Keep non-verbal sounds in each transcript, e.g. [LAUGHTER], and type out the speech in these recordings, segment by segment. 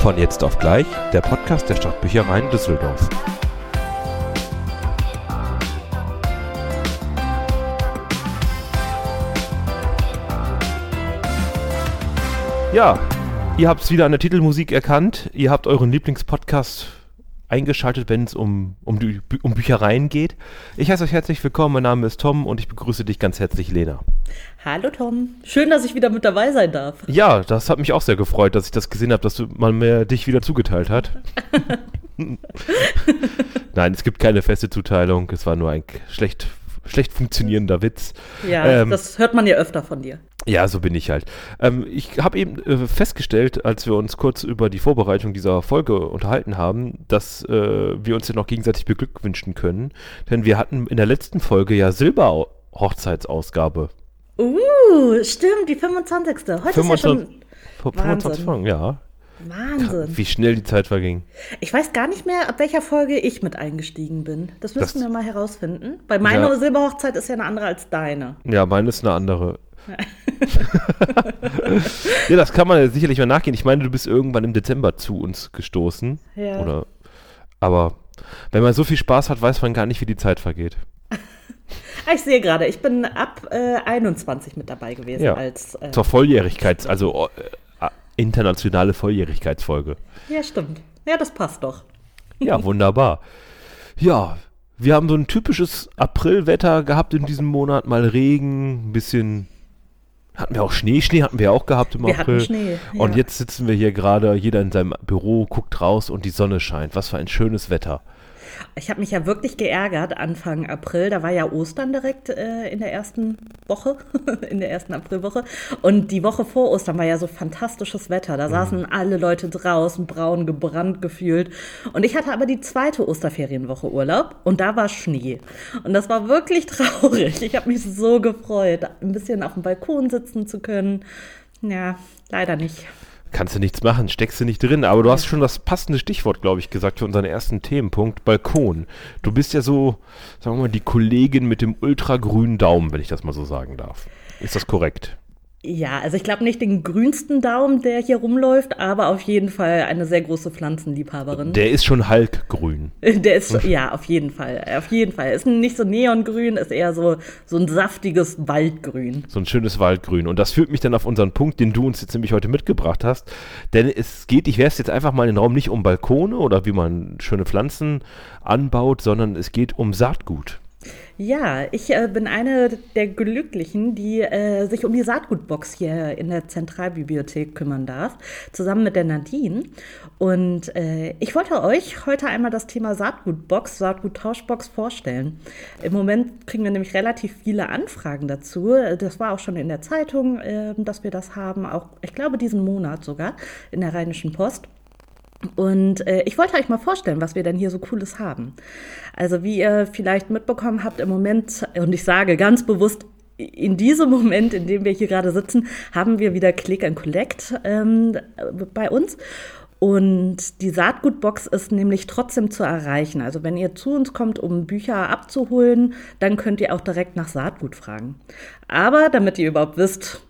Von jetzt auf gleich, der Podcast der Stadtbüchereien Düsseldorf. Ja, ihr habt es wieder an der Titelmusik erkannt. Ihr habt euren Lieblingspodcast eingeschaltet, wenn es um, um, um Büchereien geht. Ich heiße euch herzlich willkommen, mein Name ist Tom und ich begrüße dich ganz herzlich, Lena. Hallo Tom, schön, dass ich wieder mit dabei sein darf. Ja, das hat mich auch sehr gefreut, dass ich das gesehen habe, dass du mal mehr dich wieder zugeteilt hat. [LAUGHS] Nein, es gibt keine feste Zuteilung, es war nur ein schlecht, schlecht funktionierender Witz. Ja, ähm, das hört man ja öfter von dir. Ja, so bin ich halt. Ähm, ich habe eben äh, festgestellt, als wir uns kurz über die Vorbereitung dieser Folge unterhalten haben, dass äh, wir uns ja noch gegenseitig beglückwünschen können. Denn wir hatten in der letzten Folge ja Silber-Hochzeitsausgabe. Uh, stimmt, die 25. Heute 25, ist ja schon 25 Folgen, ja. Wahnsinn. Wie schnell die Zeit verging. Ich weiß gar nicht mehr, ab welcher Folge ich mit eingestiegen bin. Das müssen das, wir mal herausfinden. Weil meine ja. Silberhochzeit ist ja eine andere als deine. Ja, meine ist eine andere. ja, [LAUGHS] das kann man ja sicherlich mal nachgehen. Ich meine, du bist irgendwann im Dezember zu uns gestoßen. Ja. Oder, aber wenn man so viel Spaß hat, weiß man gar nicht, wie die Zeit vergeht. Ich sehe gerade, ich bin ab äh, 21 mit dabei gewesen. Ja, als, äh, zur Volljährigkeits-, also äh, internationale Volljährigkeitsfolge. Ja, stimmt. Ja, das passt doch. Ja, [LAUGHS] wunderbar. Ja, wir haben so ein typisches Aprilwetter gehabt in diesem Monat. Mal Regen, ein bisschen hatten wir auch Schnee? Schnee hatten wir auch gehabt im wir April. Hatten Schnee, ja. Und jetzt sitzen wir hier gerade, jeder in seinem Büro, guckt raus und die Sonne scheint. Was für ein schönes Wetter. Ich habe mich ja wirklich geärgert Anfang April. Da war ja Ostern direkt äh, in der ersten Woche, [LAUGHS] in der ersten Aprilwoche. Und die Woche vor Ostern war ja so fantastisches Wetter. Da mhm. saßen alle Leute draußen, braun gebrannt gefühlt. Und ich hatte aber die zweite Osterferienwoche Urlaub und da war Schnee. Und das war wirklich [LAUGHS] traurig. Ich habe mich so gefreut, ein bisschen auf dem Balkon sitzen zu können. Ja, leider nicht kannst du nichts machen, steckst du nicht drin. Aber du hast schon das passende Stichwort, glaube ich, gesagt für unseren ersten Themenpunkt, Balkon. Du bist ja so, sagen wir mal, die Kollegin mit dem ultragrünen Daumen, wenn ich das mal so sagen darf. Ist das korrekt? Ja, also ich glaube nicht den grünsten Daumen, der hier rumläuft, aber auf jeden Fall eine sehr große Pflanzenliebhaberin. Der ist schon halkgrün. [LAUGHS] Der ist, ja, auf jeden Fall. Auf jeden Fall. Ist nicht so neongrün, ist eher so, so ein saftiges Waldgrün. So ein schönes Waldgrün. Und das führt mich dann auf unseren Punkt, den du uns jetzt nämlich heute mitgebracht hast. Denn es geht, ich werfe jetzt einfach mal in den Raum nicht um Balkone oder wie man schöne Pflanzen anbaut, sondern es geht um Saatgut. Ja, ich äh, bin eine der Glücklichen, die äh, sich um die Saatgutbox hier in der Zentralbibliothek kümmern darf, zusammen mit der Nadine. Und äh, ich wollte euch heute einmal das Thema Saatgutbox, Saatguttauschbox vorstellen. Im Moment kriegen wir nämlich relativ viele Anfragen dazu. Das war auch schon in der Zeitung, äh, dass wir das haben, auch ich glaube diesen Monat sogar in der Rheinischen Post. Und äh, ich wollte euch mal vorstellen, was wir denn hier so Cooles haben. Also wie ihr vielleicht mitbekommen habt, im Moment, und ich sage ganz bewusst, in diesem Moment, in dem wir hier gerade sitzen, haben wir wieder Click and Collect ähm, bei uns. Und die Saatgutbox ist nämlich trotzdem zu erreichen. Also wenn ihr zu uns kommt, um Bücher abzuholen, dann könnt ihr auch direkt nach Saatgut fragen. Aber damit ihr überhaupt wisst,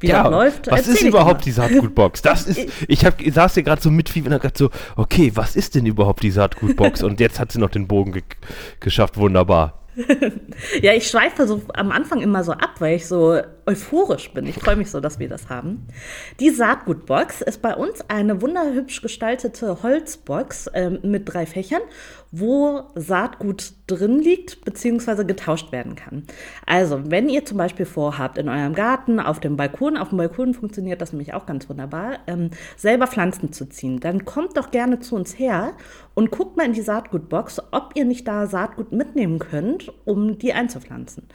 wie ja, das läuft. Was ist überhaupt die Saatgutbox? Das [LAUGHS] ist, ich hab, ich saß hier gerade so mit, wie wenn er gerade so, okay, was ist denn überhaupt die Saatgutbox? [LAUGHS] Und jetzt hat sie noch den Bogen ge geschafft, wunderbar. [LAUGHS] ja, ich schweife so am Anfang immer so ab, weil ich so euphorisch bin. Ich freue mich so, dass wir das haben. Die Saatgutbox ist bei uns eine wunderhübsch gestaltete Holzbox äh, mit drei Fächern, wo Saatgut drin liegt bzw. getauscht werden kann. Also, wenn ihr zum Beispiel vorhabt, in eurem Garten, auf dem Balkon, auf dem Balkon funktioniert das nämlich auch ganz wunderbar, ähm, selber Pflanzen zu ziehen, dann kommt doch gerne zu uns her und guckt mal in die Saatgutbox, ob ihr nicht da Saatgut mitnehmen könnt, um die einzupflanzen.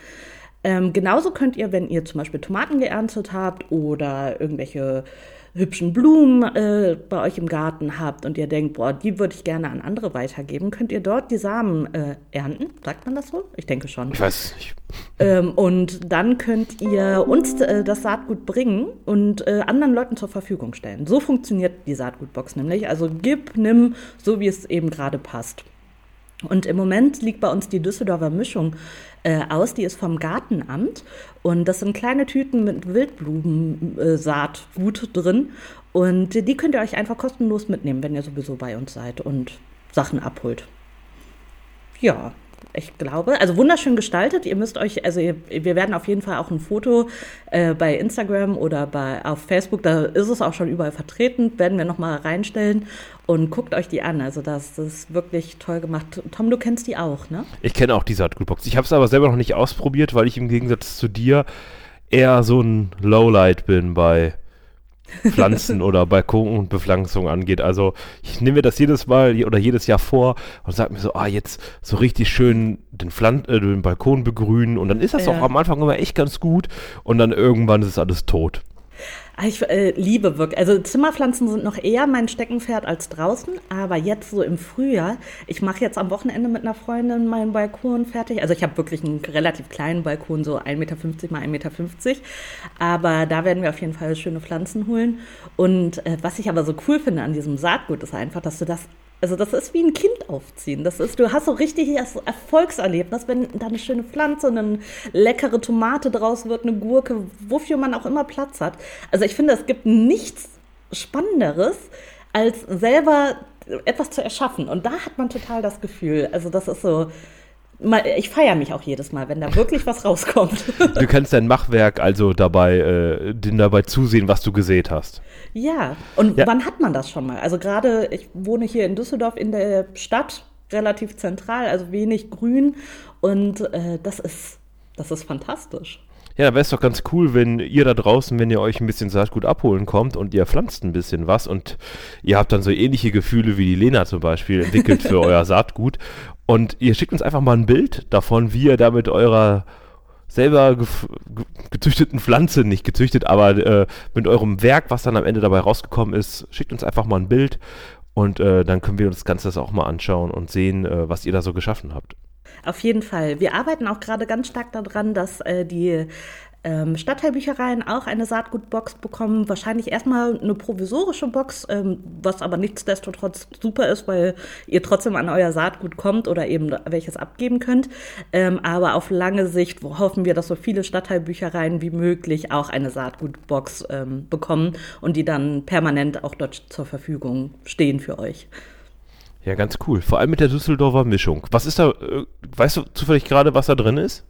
Ähm, genauso könnt ihr, wenn ihr zum Beispiel Tomaten geerntet habt oder irgendwelche hübschen Blumen äh, bei euch im Garten habt und ihr denkt, boah, die würde ich gerne an andere weitergeben, könnt ihr dort die Samen äh, ernten. Sagt man das so? Ich denke schon. Ich weiß nicht. Ähm, und dann könnt ihr uns äh, das Saatgut bringen und äh, anderen Leuten zur Verfügung stellen. So funktioniert die Saatgutbox nämlich. Also gib, nimm, so wie es eben gerade passt. Und im Moment liegt bei uns die Düsseldorfer Mischung äh, aus, die ist vom Gartenamt. Und das sind kleine Tüten mit Wildblumensaatgut drin. Und die könnt ihr euch einfach kostenlos mitnehmen, wenn ihr sowieso bei uns seid und Sachen abholt. Ja, ich glaube, also wunderschön gestaltet. Ihr müsst euch, also ihr, wir werden auf jeden Fall auch ein Foto äh, bei Instagram oder bei, auf Facebook, da ist es auch schon überall vertreten, werden wir nochmal reinstellen und guckt euch die an. Also das, das ist wirklich toll gemacht. Tom, du kennst die auch, ne? Ich kenne auch die Saatgutbox. Ich habe es aber selber noch nicht ausprobiert, weil ich im Gegensatz zu dir eher so ein Lowlight bin bei Pflanzen oder Balkon und Bepflanzung angeht. Also ich nehme mir das jedes Mal oder jedes Jahr vor und sage mir so, ah, jetzt so richtig schön den, Pflan äh, den Balkon begrünen und dann ist das ja. auch am Anfang immer echt ganz gut und dann irgendwann ist alles tot. Ah, ich äh, liebe wirklich, also Zimmerpflanzen sind noch eher mein Steckenpferd als draußen, aber jetzt so im Frühjahr, ich mache jetzt am Wochenende mit einer Freundin meinen Balkon fertig. Also ich habe wirklich einen relativ kleinen Balkon, so 1,50 Meter mal 1,50 Meter. Aber da werden wir auf jeden Fall schöne Pflanzen holen. Und äh, was ich aber so cool finde an diesem Saatgut, ist einfach, dass du das also das ist wie ein Kind aufziehen. Das ist, du hast so richtig das Erfolgserlebnis, wenn da eine schöne Pflanze, eine leckere Tomate draus wird, eine Gurke, wofür man auch immer Platz hat. Also ich finde, es gibt nichts Spannenderes, als selber etwas zu erschaffen. Und da hat man total das Gefühl. Also das ist so, ich feiere mich auch jedes Mal, wenn da wirklich was rauskommt. [LAUGHS] Du kannst dein Machwerk also dabei, äh, den dabei zusehen, was du gesät hast. Ja, und ja. wann hat man das schon mal? Also gerade, ich wohne hier in Düsseldorf in der Stadt, relativ zentral, also wenig Grün und äh, das ist, das ist fantastisch. Ja, da wäre es doch ganz cool, wenn ihr da draußen, wenn ihr euch ein bisschen Saatgut abholen kommt und ihr pflanzt ein bisschen was und ihr habt dann so ähnliche Gefühle wie die Lena zum Beispiel entwickelt für [LAUGHS] euer Saatgut und ihr schickt uns einfach mal ein Bild davon, wie ihr da mit eurer selber gezüchteten Pflanze, nicht gezüchtet, aber äh, mit eurem Werk, was dann am Ende dabei rausgekommen ist, schickt uns einfach mal ein Bild und äh, dann können wir uns das Ganze auch mal anschauen und sehen, äh, was ihr da so geschaffen habt. Auf jeden Fall. Wir arbeiten auch gerade ganz stark daran, dass äh, die ähm, Stadtteilbüchereien auch eine Saatgutbox bekommen. Wahrscheinlich erstmal eine provisorische Box, ähm, was aber nichtsdestotrotz super ist, weil ihr trotzdem an euer Saatgut kommt oder eben welches abgeben könnt. Ähm, aber auf lange Sicht hoffen wir, dass so viele Stadtteilbüchereien wie möglich auch eine Saatgutbox ähm, bekommen und die dann permanent auch dort zur Verfügung stehen für euch. Ja, ganz cool. Vor allem mit der Düsseldorfer Mischung. Was ist da, äh, weißt du zufällig gerade, was da drin ist?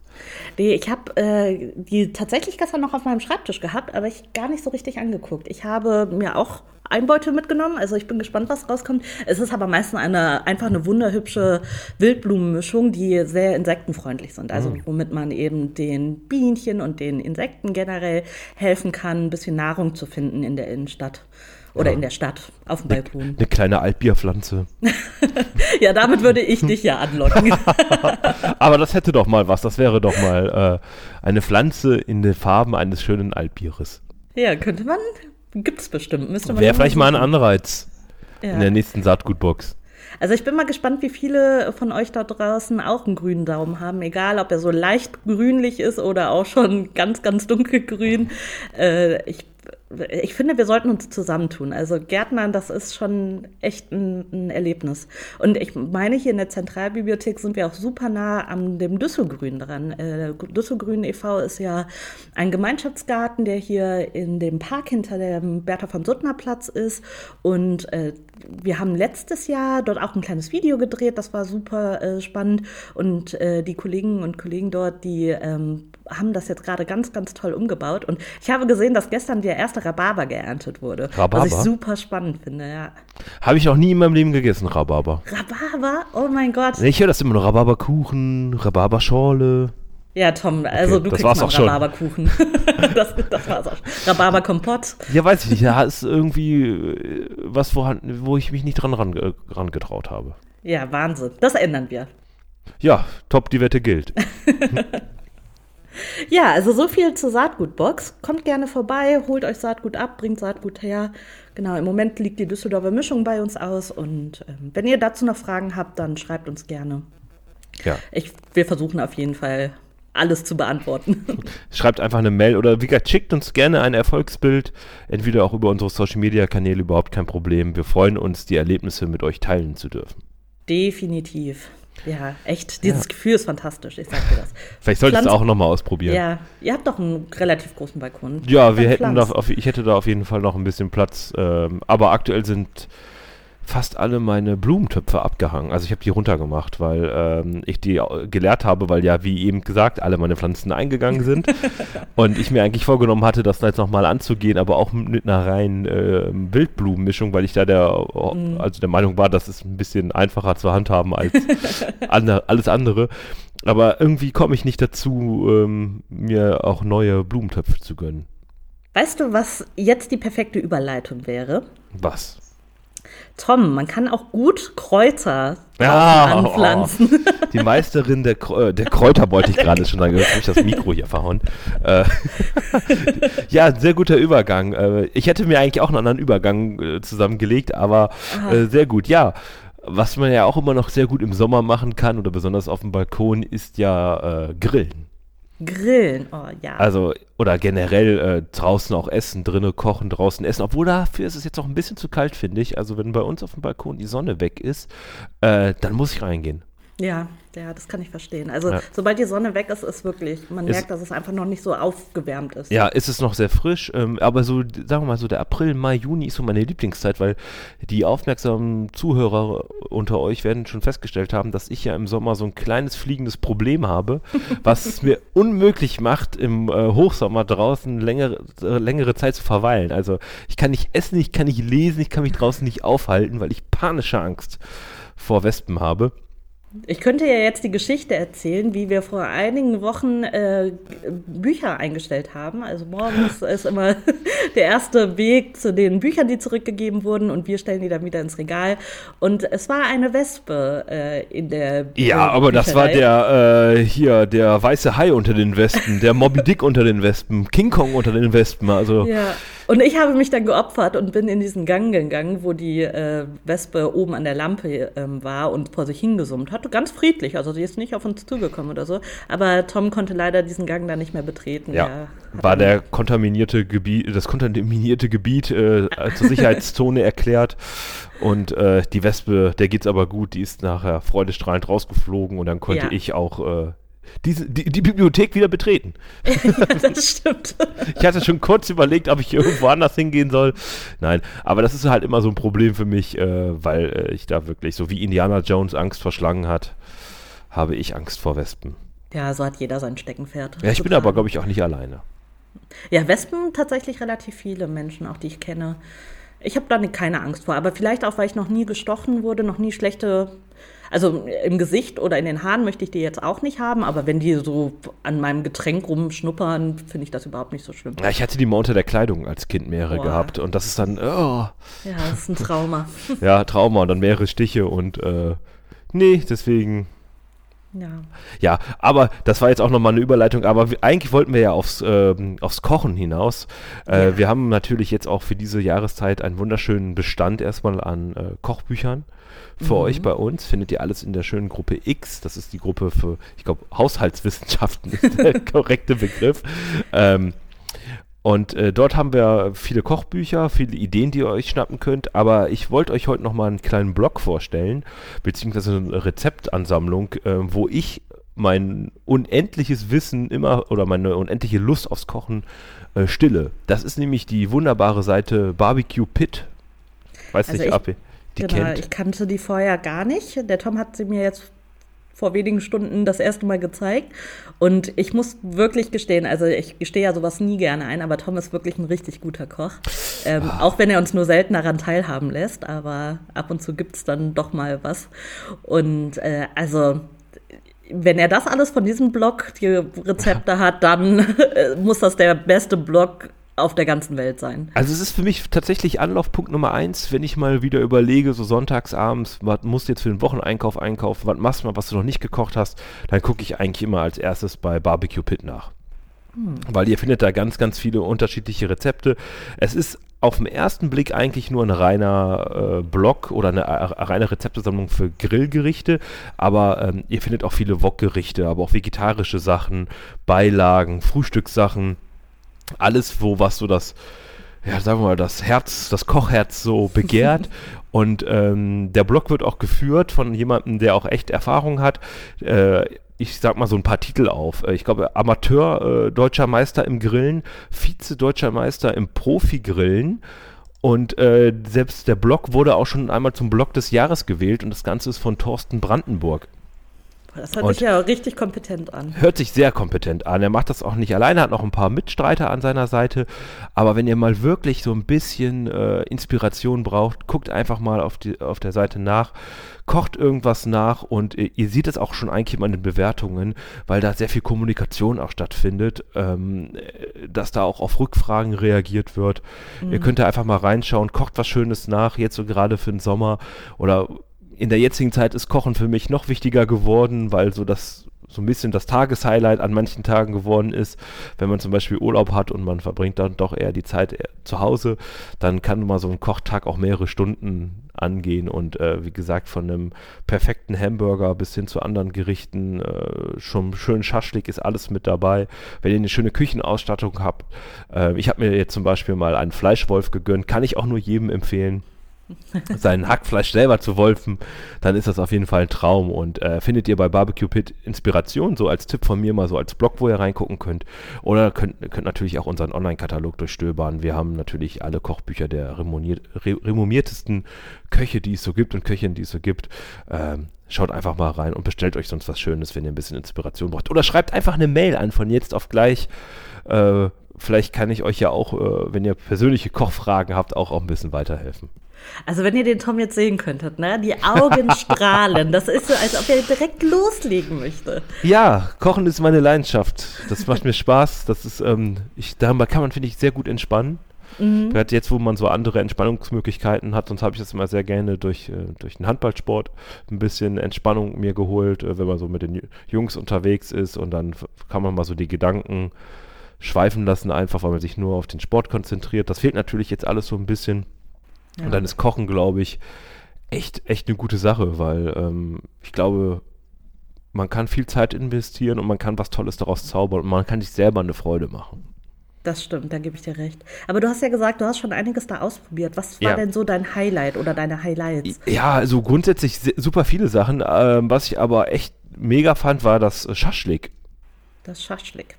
Nee, ich habe äh, die tatsächlich gestern noch auf meinem Schreibtisch gehabt, aber ich gar nicht so richtig angeguckt. Ich habe mir auch ein Beutel mitgenommen, also ich bin gespannt, was rauskommt. Es ist aber meistens eine, einfach eine wunderhübsche Wildblumenmischung, die sehr insektenfreundlich sind. Also mhm. womit man eben den Bienchen und den Insekten generell helfen kann, ein bisschen Nahrung zu finden in der Innenstadt. Oder ja. in der Stadt, auf dem Balkon. Eine, eine kleine Altbierpflanze. [LAUGHS] ja, damit würde ich dich ja anlocken. [LAUGHS] Aber das hätte doch mal was. Das wäre doch mal äh, eine Pflanze in den Farben eines schönen Altbieres. Ja, könnte man. Gibt es bestimmt. Wäre vielleicht mal ein Anreiz ja. in der nächsten Saatgutbox. Also ich bin mal gespannt, wie viele von euch da draußen auch einen grünen Daumen haben, egal ob er so leicht grünlich ist oder auch schon ganz, ganz dunkelgrün. Äh, ich ich finde, wir sollten uns zusammentun. Also Gärtnern, das ist schon echt ein, ein, Erlebnis. Und ich meine, hier in der Zentralbibliothek sind wir auch super nah an dem Düsselgrün dran. Äh, Düsselgrün e.V. ist ja ein Gemeinschaftsgarten, der hier in dem Park hinter dem Bertha von Suttner Platz ist. Und äh, wir haben letztes Jahr dort auch ein kleines Video gedreht. Das war super äh, spannend. Und äh, die Kollegen und Kollegen dort, die ähm, haben das jetzt gerade ganz, ganz toll umgebaut. Und ich habe gesehen, dass gestern der erste Rhabarber geerntet wurde. Rhabarber? Was ich super spannend finde, ja. Habe ich auch nie in meinem Leben gegessen, Rhabarber. Rhabarber? Oh mein Gott. Ich höre das immer nur Rhabarberkuchen, Rhabarberschorle. Ja, Tom, also okay, du kriegst mal Rhabarberkuchen. [LAUGHS] das, das war's auch. Rhabarberkompott. Ja, weiß ich nicht. Da ist irgendwie äh, was vorhanden, wo ich mich nicht dran ran, ran getraut habe. Ja, Wahnsinn. Das ändern wir. Ja, top, die Wette gilt. [LAUGHS] Ja, also so viel zur Saatgutbox. Kommt gerne vorbei, holt euch Saatgut ab, bringt Saatgut her. Genau, im Moment liegt die Düsseldorfer Mischung bei uns aus und ähm, wenn ihr dazu noch Fragen habt, dann schreibt uns gerne. Ja. Ich, wir versuchen auf jeden Fall alles zu beantworten. [LAUGHS] Schreibt einfach eine Mail oder wie gesagt, schickt uns gerne ein Erfolgsbild, entweder auch über unsere Social Media Kanäle, überhaupt kein Problem. Wir freuen uns, die Erlebnisse mit euch teilen zu dürfen. Definitiv. Ja, echt. Dieses ja. Gefühl ist fantastisch. Ich sag dir das. Vielleicht solltest du auch nochmal ausprobieren. Ja, ihr habt doch einen relativ großen Balkon. Ja, wir hätten da, auf, ich hätte da auf jeden Fall noch ein bisschen Platz. Ähm, aber aktuell sind fast alle meine Blumentöpfe abgehangen. Also ich habe die runtergemacht, weil ähm, ich die gelehrt habe, weil ja, wie eben gesagt, alle meine Pflanzen eingegangen sind. [LAUGHS] und ich mir eigentlich vorgenommen hatte, das jetzt nochmal anzugehen, aber auch mit einer reinen äh, Wildblumenmischung, weil ich da der, mhm. also der Meinung war, das ist ein bisschen einfacher zu handhaben als andre, alles andere. Aber irgendwie komme ich nicht dazu, ähm, mir auch neue Blumentöpfe zu gönnen. Weißt du, was jetzt die perfekte Überleitung wäre? Was? Tom, man kann auch gut Kräuter ja, anpflanzen. Oh, [LAUGHS] die Meisterin der, äh, der Kräuter wollte ich gerade schon sagen. Jetzt habe ich das Mikro hier verhauen. Äh, [LAUGHS] ja, sehr guter Übergang. Äh, ich hätte mir eigentlich auch einen anderen Übergang äh, zusammengelegt, aber äh, sehr gut. Ja, was man ja auch immer noch sehr gut im Sommer machen kann oder besonders auf dem Balkon ist ja äh, Grillen. Grillen, oh ja. Also, oder generell äh, draußen auch essen, drinnen kochen, draußen essen. Obwohl dafür ist es jetzt auch ein bisschen zu kalt, finde ich. Also, wenn bei uns auf dem Balkon die Sonne weg ist, äh, dann muss ich reingehen. Ja, ja, das kann ich verstehen. Also ja. sobald die Sonne weg ist, ist wirklich, man ist, merkt, dass es einfach noch nicht so aufgewärmt ist. Ja, ist es noch sehr frisch, ähm, aber so, sagen wir mal so, der April, Mai, Juni ist so meine Lieblingszeit, weil die aufmerksamen Zuhörer unter euch werden schon festgestellt haben, dass ich ja im Sommer so ein kleines fliegendes Problem habe, [LAUGHS] was es mir unmöglich macht, im äh, Hochsommer draußen längere, äh, längere Zeit zu verweilen. Also ich kann nicht essen, ich kann nicht lesen, ich kann mich draußen nicht aufhalten, weil ich panische Angst vor Wespen habe. Ich könnte ja jetzt die Geschichte erzählen, wie wir vor einigen Wochen äh, Bücher eingestellt haben. Also morgens [LAUGHS] ist immer [LAUGHS] der erste Weg zu den Büchern, die zurückgegeben wurden und wir stellen die dann wieder ins Regal. Und es war eine Wespe äh, in der Ja, aber Bücherei. das war der äh, hier, der weiße Hai unter den Wespen, der Moby Dick unter den Wespen, King Kong unter den Wespen. Also ja. Und ich habe mich dann geopfert und bin in diesen Gang gegangen, wo die äh, Wespe oben an der Lampe ähm, war und vor sich hingesummt hat. Ganz friedlich, also sie ist nicht auf uns zugekommen oder so. Aber Tom konnte leider diesen Gang dann nicht mehr betreten. Ja, war der kontaminierte Gebiet, das kontaminierte Gebiet äh, zur Sicherheitszone [LAUGHS] erklärt. Und äh, die Wespe, der geht's aber gut, die ist nachher freudestrahlend rausgeflogen und dann konnte ja. ich auch äh, diese, die, die Bibliothek wieder betreten. [LAUGHS] das stimmt. Ich hatte schon kurz überlegt, ob ich irgendwo anders hingehen soll. Nein, aber das ist halt immer so ein Problem für mich, äh, weil äh, ich da wirklich, so wie Indiana Jones Angst vor Schlangen hat, habe ich Angst vor Wespen. Ja, so hat jeder sein Steckenpferd. Ja, ich bin aber, glaube ich, auch nicht alleine. Ja, Wespen tatsächlich relativ viele Menschen, auch die ich kenne. Ich habe da keine Angst vor, aber vielleicht auch, weil ich noch nie gestochen wurde, noch nie schlechte also im Gesicht oder in den Haaren möchte ich die jetzt auch nicht haben, aber wenn die so an meinem Getränk rumschnuppern, finde ich das überhaupt nicht so schlimm. Ja, ich hatte die mal unter der Kleidung als Kind mehrere Boah. gehabt und das ist dann, oh. Ja, das ist ein Trauma. [LAUGHS] ja, Trauma und dann mehrere Stiche und äh, nee, deswegen ja. ja, aber das war jetzt auch nochmal eine Überleitung, aber wir, eigentlich wollten wir ja aufs, äh, aufs Kochen hinaus. Äh, ja. Wir haben natürlich jetzt auch für diese Jahreszeit einen wunderschönen Bestand erstmal an äh, Kochbüchern für mhm. euch bei uns. Findet ihr alles in der schönen Gruppe X. Das ist die Gruppe für, ich glaube, Haushaltswissenschaften ist der [LAUGHS] korrekte Begriff. Ähm, und äh, dort haben wir viele Kochbücher, viele Ideen, die ihr euch schnappen könnt. Aber ich wollte euch heute nochmal einen kleinen Blog vorstellen, beziehungsweise eine Rezeptansammlung, äh, wo ich mein unendliches Wissen immer oder meine unendliche Lust aufs Kochen äh, stille. Das ist nämlich die wunderbare Seite Barbecue Pit. Weiß also nicht, ich, Abi die genau, kennt. Ich kannte die vorher gar nicht. Der Tom hat sie mir jetzt vor wenigen Stunden das erste Mal gezeigt. Und ich muss wirklich gestehen, also ich gestehe ja sowas nie gerne ein, aber Tom ist wirklich ein richtig guter Koch. Ähm, oh. Auch wenn er uns nur selten daran teilhaben lässt, aber ab und zu gibt es dann doch mal was. Und äh, also wenn er das alles von diesem Blog, die Rezepte hat, dann [LAUGHS] äh, muss das der beste Blog auf der ganzen Welt sein. Also es ist für mich tatsächlich Anlaufpunkt Nummer eins, wenn ich mal wieder überlege, so sonntagsabends, was musst du jetzt für den Wocheneinkauf einkaufen, was machst du mal, was du noch nicht gekocht hast, dann gucke ich eigentlich immer als erstes bei Barbecue Pit nach. Hm. Weil ihr findet da ganz, ganz viele unterschiedliche Rezepte. Es ist auf den ersten Blick eigentlich nur ein reiner äh, Blog oder eine äh, reine Rezeptesammlung für Grillgerichte, aber ähm, ihr findet auch viele Wokgerichte, aber auch vegetarische Sachen, Beilagen, Frühstückssachen alles, wo was so das ja, sagen wir mal, das Herz, das Kochherz so [LAUGHS] begehrt. Und ähm, der Blog wird auch geführt von jemandem, der auch echt Erfahrung hat. Äh, ich sag mal so ein paar Titel auf. Äh, ich glaube, Amateur äh, deutscher Meister im Grillen, Vize-Deutscher Meister im Profi-Grillen. Und äh, selbst der Blog wurde auch schon einmal zum Blog des Jahres gewählt und das Ganze ist von Thorsten Brandenburg. Das hört sich ja richtig kompetent an. Hört sich sehr kompetent an. Er macht das auch nicht alleine, hat noch ein paar Mitstreiter an seiner Seite. Aber wenn ihr mal wirklich so ein bisschen äh, Inspiration braucht, guckt einfach mal auf, die, auf der Seite nach, kocht irgendwas nach und äh, ihr seht es auch schon eigentlich an den Bewertungen, weil da sehr viel Kommunikation auch stattfindet, ähm, dass da auch auf Rückfragen reagiert wird. Mhm. Ihr könnt da einfach mal reinschauen, kocht was Schönes nach, jetzt so gerade für den Sommer oder in der jetzigen Zeit ist Kochen für mich noch wichtiger geworden, weil so das so ein bisschen das Tageshighlight an manchen Tagen geworden ist. Wenn man zum Beispiel Urlaub hat und man verbringt dann doch eher die Zeit zu Hause, dann kann mal so ein Kochtag auch mehrere Stunden angehen und äh, wie gesagt von einem perfekten Hamburger bis hin zu anderen Gerichten, äh, schon schön Schaschlik ist alles mit dabei. Wenn ihr eine schöne Küchenausstattung habt, äh, ich habe mir jetzt zum Beispiel mal einen Fleischwolf gegönnt, kann ich auch nur jedem empfehlen [LAUGHS] sein Hackfleisch selber zu wolfen, dann ist das auf jeden Fall ein Traum. Und äh, findet ihr bei Barbecue Pit Inspiration, so als Tipp von mir mal so als Blog, wo ihr reingucken könnt. Oder könnt, könnt natürlich auch unseren Online-Katalog durchstöbern. Wir haben natürlich alle Kochbücher der renommiertesten Köche, die es so gibt und Köchinnen, die es so gibt. Ähm, schaut einfach mal rein und bestellt euch sonst was Schönes, wenn ihr ein bisschen Inspiration braucht. Oder schreibt einfach eine Mail an von jetzt auf gleich. Äh, vielleicht kann ich euch ja auch, äh, wenn ihr persönliche Kochfragen habt, auch, auch ein bisschen weiterhelfen. Also wenn ihr den Tom jetzt sehen könntet, ne? Die Augen [LAUGHS] strahlen. Das ist so, als ob er direkt loslegen möchte. Ja, Kochen ist meine Leidenschaft. Das macht mir Spaß. Das ist, ähm, ich, darüber kann man, finde ich, sehr gut entspannen. Mhm. Gerade jetzt, wo man so andere Entspannungsmöglichkeiten hat, sonst habe ich das immer sehr gerne durch, äh, durch den Handballsport ein bisschen Entspannung mir geholt, äh, wenn man so mit den Jungs unterwegs ist und dann kann man mal so die Gedanken schweifen lassen, einfach weil man sich nur auf den Sport konzentriert. Das fehlt natürlich jetzt alles so ein bisschen. Ja. Und dann ist Kochen, glaube ich, echt, echt eine gute Sache, weil ähm, ich glaube, man kann viel Zeit investieren und man kann was Tolles daraus zaubern und man kann sich selber eine Freude machen. Das stimmt, da gebe ich dir recht. Aber du hast ja gesagt, du hast schon einiges da ausprobiert. Was war ja. denn so dein Highlight oder deine Highlights? Ja, also grundsätzlich super viele Sachen. Ähm, was ich aber echt mega fand, war das Schaschlik. Das Schaschlik.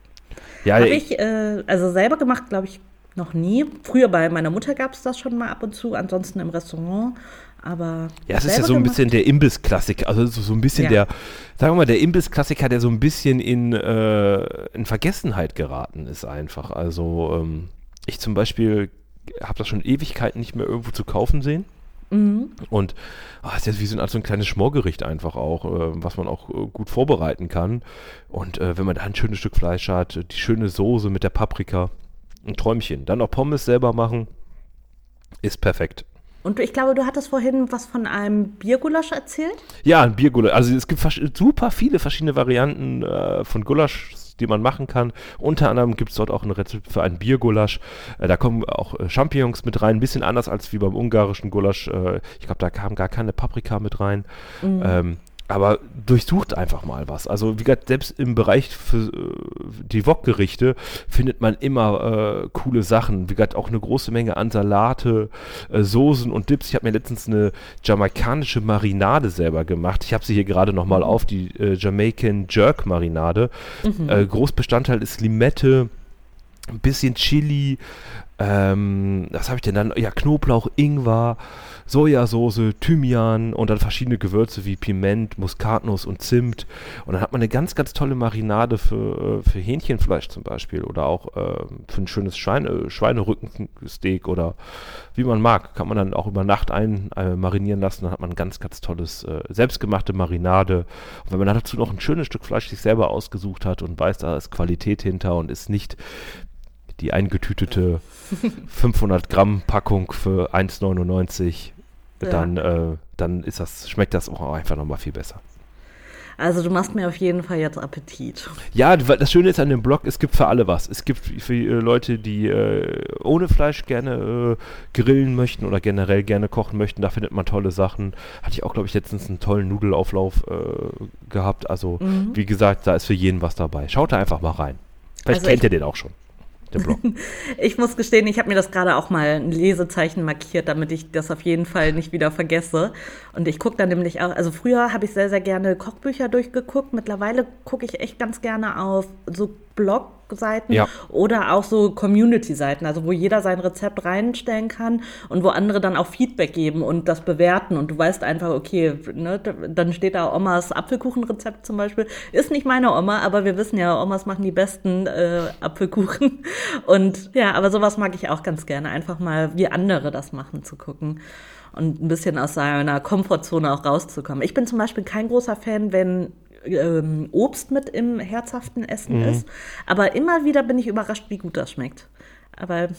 Ja, Habe ich, äh, also selber gemacht, glaube ich, noch nie. Früher bei meiner Mutter gab es das schon mal ab und zu, ansonsten im Restaurant. Aber ja, es ist ja so ein gemacht. bisschen der Imbiss-Klassiker, also so, so ein bisschen ja. der, sagen wir mal, der Imbiss-Klassiker, der so ein bisschen in, äh, in Vergessenheit geraten ist einfach. Also ähm, ich zum Beispiel habe das schon Ewigkeiten nicht mehr irgendwo zu kaufen sehen. Mhm. Und oh, ist jetzt wie so ein, so ein kleines Schmorgericht einfach auch, äh, was man auch äh, gut vorbereiten kann. Und äh, wenn man da ein schönes Stück Fleisch hat, die schöne Soße mit der Paprika, ein Träumchen. Dann auch Pommes selber machen, ist perfekt. Und ich glaube, du hattest vorhin was von einem Biergulasch erzählt? Ja, ein Biergulasch. Also es gibt super viele verschiedene Varianten äh, von Gulasch, die man machen kann. Unter anderem gibt es dort auch ein Rezept für einen Biergulasch. Äh, da kommen auch äh, Champignons mit rein, ein bisschen anders als wie beim ungarischen Gulasch. Äh, ich glaube, da kam gar keine Paprika mit rein. Mhm. Ähm, aber durchsucht einfach mal was. Also wie gesagt, selbst im Bereich für äh, die Wokgerichte findet man immer äh, coole Sachen. Wie gesagt, auch eine große Menge an Salate, äh, Soßen und Dips. Ich habe mir letztens eine jamaikanische Marinade selber gemacht. Ich habe sie hier gerade nochmal mhm. auf, die äh, Jamaican Jerk Marinade. Mhm. Äh, Großbestandteil ist Limette, ein bisschen Chili, ähm, was habe ich denn dann? Ja, Knoblauch, Ingwer, Sojasauce, Thymian und dann verschiedene Gewürze wie Piment, Muskatnuss und Zimt. Und dann hat man eine ganz, ganz tolle Marinade für, äh, für Hähnchenfleisch zum Beispiel oder auch äh, für ein schönes Schweine, Schweinerückensteak oder wie man mag. Kann man dann auch über Nacht ein äh, marinieren lassen. Dann hat man ein ganz, ganz tolles äh, selbstgemachte Marinade. Und wenn man dazu noch ein schönes Stück Fleisch sich selber ausgesucht hat und weiß, da ist Qualität hinter und ist nicht die eingetütete 500 Gramm Packung für 1,99, ja. dann, äh, dann ist das, schmeckt das auch einfach nochmal viel besser. Also du machst mir auf jeden Fall jetzt Appetit. Ja, das Schöne ist an dem Blog, es gibt für alle was. Es gibt für äh, Leute, die äh, ohne Fleisch gerne äh, grillen möchten oder generell gerne kochen möchten, da findet man tolle Sachen. Hatte ich auch, glaube ich, letztens einen tollen Nudelauflauf äh, gehabt. Also mhm. wie gesagt, da ist für jeden was dabei. Schaut da einfach mal rein. Vielleicht also kennt ihr den auch schon. Der Blog. [LAUGHS] ich muss gestehen, ich habe mir das gerade auch mal ein Lesezeichen markiert, damit ich das auf jeden Fall nicht wieder vergesse. Und ich gucke dann nämlich auch, also früher habe ich sehr, sehr gerne Kochbücher durchgeguckt. Mittlerweile gucke ich echt ganz gerne auf so Blogseiten ja. oder auch so Community-Seiten, also wo jeder sein Rezept reinstellen kann und wo andere dann auch Feedback geben und das bewerten. Und du weißt einfach, okay, ne, dann steht da Omas Apfelkuchenrezept zum Beispiel. Ist nicht meine Oma, aber wir wissen ja, Omas machen die besten äh, Apfelkuchen. [LAUGHS] Und ja, aber sowas mag ich auch ganz gerne, einfach mal wie andere das machen zu gucken und ein bisschen aus seiner Komfortzone auch rauszukommen. Ich bin zum Beispiel kein großer Fan, wenn ähm, Obst mit im herzhaften Essen mhm. ist. Aber immer wieder bin ich überrascht, wie gut das schmeckt. Aber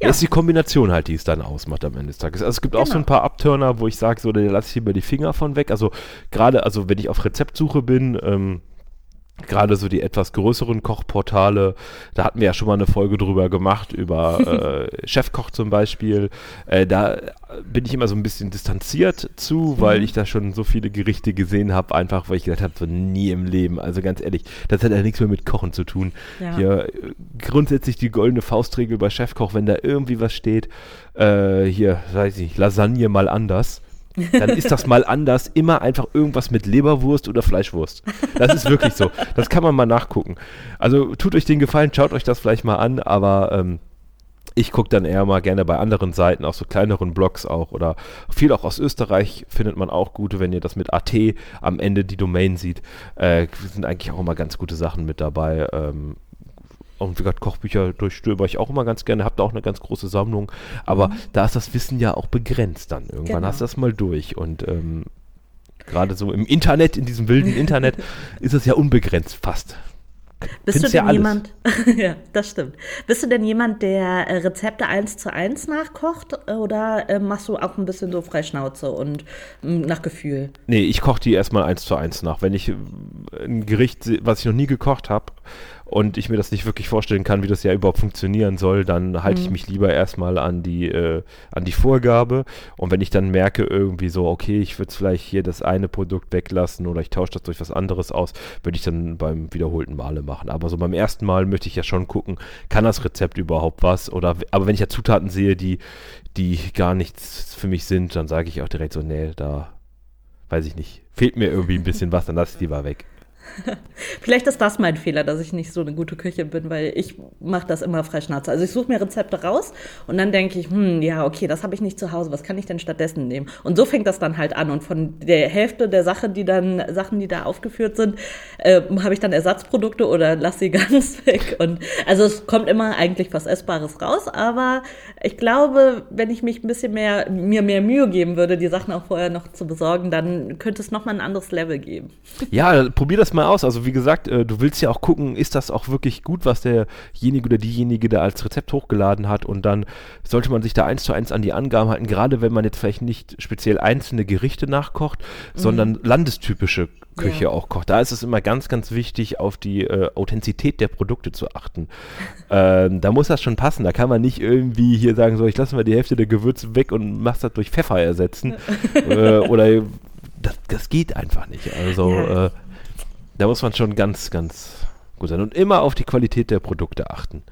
ja. ist die Kombination halt, die es dann ausmacht am Ende des Tages. Also es gibt genau. auch so ein genau. paar Abturner, wo ich sage, so, da lasse ich lieber die Finger von weg. Also gerade, also wenn ich auf Rezeptsuche bin, ähm, gerade so die etwas größeren Kochportale, da hatten wir ja schon mal eine Folge drüber gemacht, über [LAUGHS] äh, Chefkoch zum Beispiel. Äh, da bin ich immer so ein bisschen distanziert zu, weil mhm. ich da schon so viele Gerichte gesehen habe, einfach weil ich gesagt habe, so nie im Leben. Also ganz ehrlich, das hat ja nichts mehr mit Kochen zu tun. Ja. Hier grundsätzlich die goldene Faustregel bei Chefkoch, wenn da irgendwie was steht, äh, hier, weiß ich, Lasagne mal anders dann ist das mal anders immer einfach irgendwas mit Leberwurst oder Fleischwurst. Das ist wirklich so. Das kann man mal nachgucken. Also tut euch den Gefallen, schaut euch das vielleicht mal an, aber ähm, ich gucke dann eher mal gerne bei anderen Seiten, auch so kleineren Blogs auch oder viel auch aus Österreich findet man auch gute, wenn ihr das mit AT am Ende die Domain sieht. Äh, sind eigentlich auch immer ganz gute Sachen mit dabei. Ähm, und wie gesagt, Kochbücher durchstöber ich auch immer ganz gerne, habt auch eine ganz große Sammlung. Aber mhm. da ist das Wissen ja auch begrenzt dann. Irgendwann genau. hast du das mal durch. Und ähm, gerade so im Internet, in diesem wilden Internet, [LAUGHS] ist es ja unbegrenzt fast. Bist Findest du denn ja jemand, [LAUGHS] ja, das stimmt. Bist du denn jemand, der äh, Rezepte eins zu eins nachkocht oder äh, machst du auch ein bisschen so Freischnauze und mm, nach Gefühl? Nee, ich koche die erstmal eins zu eins nach. Wenn ich äh, ein Gericht, was ich noch nie gekocht habe, und ich mir das nicht wirklich vorstellen kann, wie das ja überhaupt funktionieren soll, dann halte mhm. ich mich lieber erstmal an die, äh, an die Vorgabe. Und wenn ich dann merke, irgendwie so, okay, ich würde vielleicht hier das eine Produkt weglassen oder ich tausche das durch was anderes aus, würde ich dann beim wiederholten Male machen. Aber so beim ersten Mal möchte ich ja schon gucken, kann das Rezept überhaupt was? Oder aber wenn ich ja Zutaten sehe, die, die gar nichts für mich sind, dann sage ich auch direkt so, nee, da weiß ich nicht. Fehlt mir irgendwie ein bisschen was, dann lasse ich lieber weg. [LAUGHS] Vielleicht ist das mein Fehler, dass ich nicht so eine gute Küche bin, weil ich mache das immer frei Schnauze. Also ich suche mir Rezepte raus und dann denke ich, hm, ja, okay, das habe ich nicht zu Hause, was kann ich denn stattdessen nehmen? Und so fängt das dann halt an. Und von der Hälfte der Sache, die dann, Sachen, die da aufgeführt sind, äh, habe ich dann Ersatzprodukte oder lasse sie [LAUGHS] ganz weg. Und also es kommt immer eigentlich was Essbares raus, aber ich glaube, wenn ich mich ein bisschen mehr, mir mehr Mühe geben würde, die Sachen auch vorher noch zu besorgen, dann könnte es nochmal ein anderes Level geben. Ja, probier das mal aus. Also wie gesagt, äh, du willst ja auch gucken, ist das auch wirklich gut, was derjenige oder diejenige da als Rezept hochgeladen hat und dann sollte man sich da eins zu eins an die Angaben halten, gerade wenn man jetzt vielleicht nicht speziell einzelne Gerichte nachkocht, mhm. sondern landestypische Küche ja. auch kocht. Da ist es immer ganz, ganz wichtig, auf die äh, Authentizität der Produkte zu achten. [LAUGHS] ähm, da muss das schon passen. Da kann man nicht irgendwie hier sagen, so, ich lasse mal die Hälfte der Gewürze weg und mach das durch Pfeffer ersetzen. [LAUGHS] äh, oder das, das, geht einfach nicht. Also ja. äh, da muss man schon ganz, ganz gut sein und immer auf die Qualität der Produkte achten.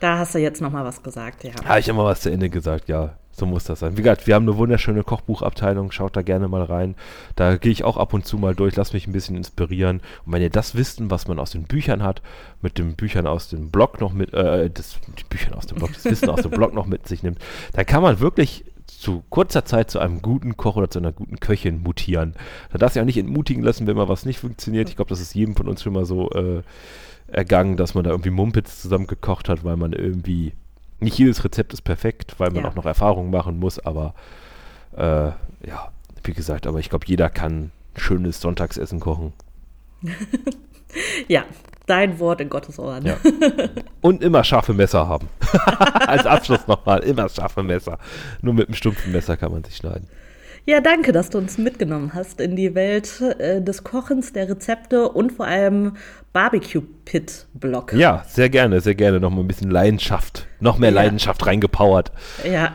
Da hast du jetzt nochmal was gesagt, ja. Habe ich immer was zu Ende gesagt, ja. So muss das sein. Wie gesagt, wir haben eine wunderschöne Kochbuchabteilung, schaut da gerne mal rein. Da gehe ich auch ab und zu mal durch, lass mich ein bisschen inspirieren. Und wenn ihr das Wissen, was man aus den Büchern hat, mit den Büchern aus dem Blog noch mit, äh, das, die Büchern aus dem Blog, das Wissen aus dem Blog noch mit sich nimmt, dann kann man wirklich zu kurzer Zeit zu einem guten Koch oder zu einer guten Köchin mutieren. Da darfst du ja nicht entmutigen lassen, wenn mal was nicht funktioniert. Ich glaube, das ist jedem von uns schon mal so äh, ergangen, dass man da irgendwie Mumpitz zusammen gekocht hat, weil man irgendwie nicht jedes Rezept ist perfekt, weil man ja. auch noch Erfahrungen machen muss, aber äh, ja, wie gesagt, aber ich glaube, jeder kann schönes Sonntagsessen kochen. [LAUGHS] ja, dein Wort in Gottes Ohren. Ja. [LAUGHS] Und immer scharfe Messer haben. [LAUGHS] Als Abschluss nochmal, immer scharfe Messer. Nur mit einem stumpfen Messer kann man sich schneiden. Ja, danke, dass du uns mitgenommen hast in die Welt äh, des Kochens, der Rezepte und vor allem Barbecue-Pit-Blog. Ja, sehr gerne, sehr gerne. Noch mal ein bisschen Leidenschaft, noch mehr ja. Leidenschaft reingepowert. Ja,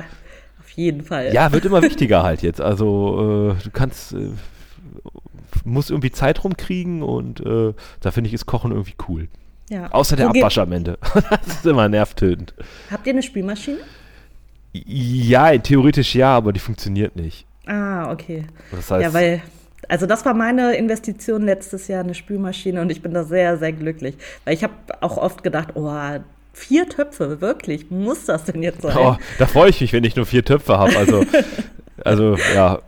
auf jeden Fall. Ja, wird immer wichtiger halt jetzt. Also, äh, du kannst. Äh, musst irgendwie Zeit rumkriegen und äh, da finde ich, ist Kochen irgendwie cool. Ja. Außer der Abwasch am Ende. [LAUGHS] das ist immer nervtötend. Habt ihr eine Spülmaschine? Ja, theoretisch ja, aber die funktioniert nicht. Ah, okay. Das heißt, ja, weil, also das war meine Investition letztes Jahr, eine Spülmaschine und ich bin da sehr, sehr glücklich. Weil ich habe auch oft gedacht, oh, vier Töpfe, wirklich, muss das denn jetzt sein? Oh, da freue ich mich, wenn ich nur vier Töpfe habe. Also, [LAUGHS] also ja.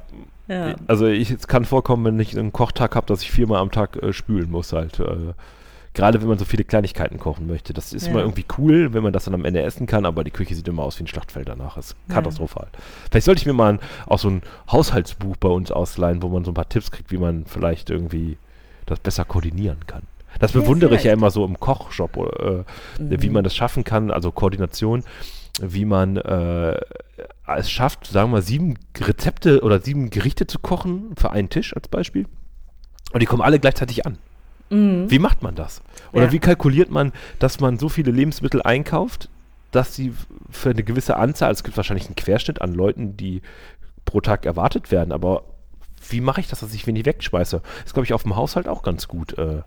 Ja. Also ich, es kann vorkommen, wenn ich einen Kochtag habe, dass ich viermal am Tag äh, spülen muss halt. Äh, Gerade wenn man so viele Kleinigkeiten kochen möchte. Das ist ja. immer irgendwie cool, wenn man das dann am Ende essen kann, aber die Küche sieht immer aus wie ein Schlachtfeld danach. Das ist katastrophal. Ja. Vielleicht sollte ich mir mal ein, auch so ein Haushaltsbuch bei uns ausleihen, wo man so ein paar Tipps kriegt, wie man vielleicht irgendwie das besser koordinieren kann. Das bewundere ja, ich ja immer so im Kochshop, äh, mhm. wie man das schaffen kann, also Koordination, wie man äh, es schafft, sagen wir mal, sieben Rezepte oder sieben Gerichte zu kochen für einen Tisch als Beispiel. Und die kommen alle gleichzeitig an. Mhm. Wie macht man das? Oder ja. wie kalkuliert man, dass man so viele Lebensmittel einkauft, dass sie für eine gewisse Anzahl, also es gibt wahrscheinlich einen Querschnitt an Leuten, die pro Tag erwartet werden, aber wie mache ich das, dass ich wenig wegschmeiße? Das ist, glaube ich, auf dem Haushalt auch ganz gut äh,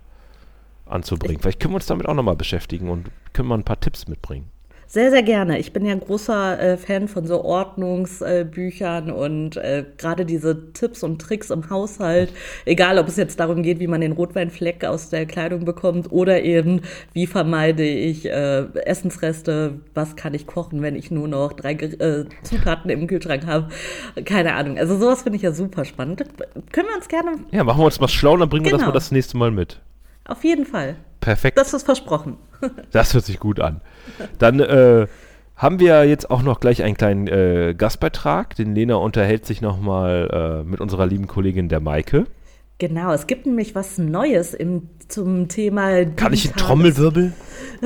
anzubringen. Vielleicht können wir uns damit auch nochmal beschäftigen und können mal ein paar Tipps mitbringen. Sehr, sehr gerne. Ich bin ja ein großer äh, Fan von so Ordnungsbüchern äh, und äh, gerade diese Tipps und Tricks im Haushalt, egal ob es jetzt darum geht, wie man den Rotweinfleck aus der Kleidung bekommt oder eben, wie vermeide ich äh, Essensreste, was kann ich kochen, wenn ich nur noch drei äh, Zutaten im Kühlschrank habe. Keine Ahnung. Also sowas finde ich ja super spannend. Können wir uns gerne. Ja, machen wir uns mal schlau, dann bringen genau. wir das genau. mal das nächste Mal mit. Auf jeden Fall. Perfekt. Das ist versprochen. [LAUGHS] das hört sich gut an. Dann äh, haben wir jetzt auch noch gleich einen kleinen äh, Gastbeitrag. Den Lena unterhält sich nochmal äh, mit unserer lieben Kollegin der Maike. Genau, es gibt nämlich was Neues im, zum Thema. Kann ich einen Trommelwirbel? [LAUGHS]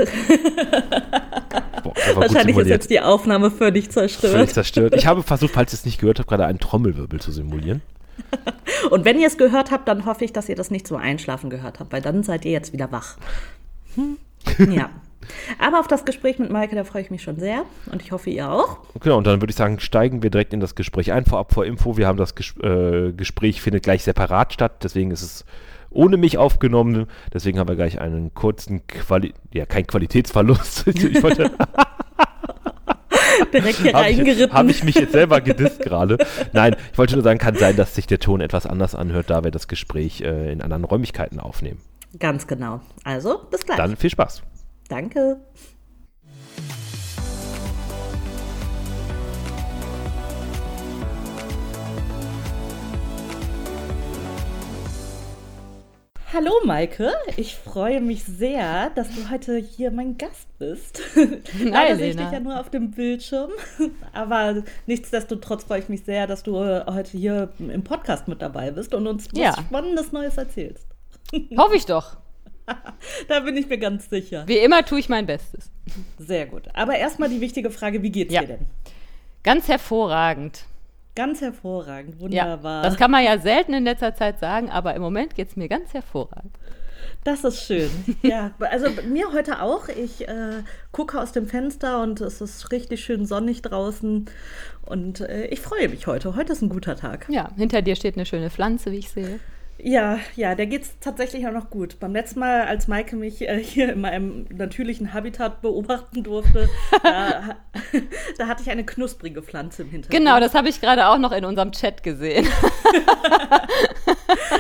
Boah, Wahrscheinlich ist jetzt die Aufnahme völlig zerstört. Völlig zerstört. Ich [LAUGHS] habe versucht, falls ihr es nicht gehört habt, gerade einen Trommelwirbel zu simulieren. [LAUGHS] Und wenn ihr es gehört habt, dann hoffe ich, dass ihr das nicht so einschlafen gehört habt, weil dann seid ihr jetzt wieder wach. Hm? Ja. Aber auf das Gespräch mit Maike, da freue ich mich schon sehr und ich hoffe, ihr auch. Genau, und dann würde ich sagen, steigen wir direkt in das Gespräch ein. Vorab vor Info, wir haben das Ges äh, Gespräch findet gleich separat statt, deswegen ist es ohne mich aufgenommen. Deswegen haben wir gleich einen kurzen Quali ja, kein Qualitätsverlust. [LAUGHS] ich wollte [LAUGHS] Direkt hier reingeritten. Habe ich mich jetzt selber gedisst gerade. Nein, ich wollte nur sagen, kann sein, dass sich der Ton etwas anders anhört, da wir das Gespräch äh, in anderen Räumlichkeiten aufnehmen. Ganz genau. Also, bis gleich. Dann viel Spaß. Danke. Hallo Maike, ich freue mich sehr, dass du heute hier mein Gast bist. [LAUGHS] Leider sehe ich dich ja nur auf dem Bildschirm, [LAUGHS] aber nichtsdestotrotz freue ich mich sehr, dass du heute hier im Podcast mit dabei bist und uns was ja. Spannendes Neues erzählst. [LAUGHS] Hoffe ich doch. da bin ich mir ganz sicher. Wie immer tue ich mein Bestes. Sehr gut. Aber erstmal die wichtige Frage, wie geht's ja. dir denn? Ganz hervorragend. Ganz hervorragend, wunderbar. Ja, das kann man ja selten in letzter Zeit sagen, aber im Moment geht es mir ganz hervorragend. Das ist schön. [LAUGHS] ja, also mir heute auch. Ich äh, gucke aus dem Fenster und es ist richtig schön sonnig draußen. Und äh, ich freue mich heute. Heute ist ein guter Tag. Ja, hinter dir steht eine schöne Pflanze, wie ich sehe. Ja, ja, der geht es tatsächlich auch noch gut. Beim letzten Mal, als Maike mich äh, hier in meinem natürlichen Habitat beobachten durfte, [LAUGHS] da, da, hatte ich eine knusprige Pflanze im Hintergrund. Genau, das habe ich gerade auch noch in unserem Chat gesehen. [LAUGHS]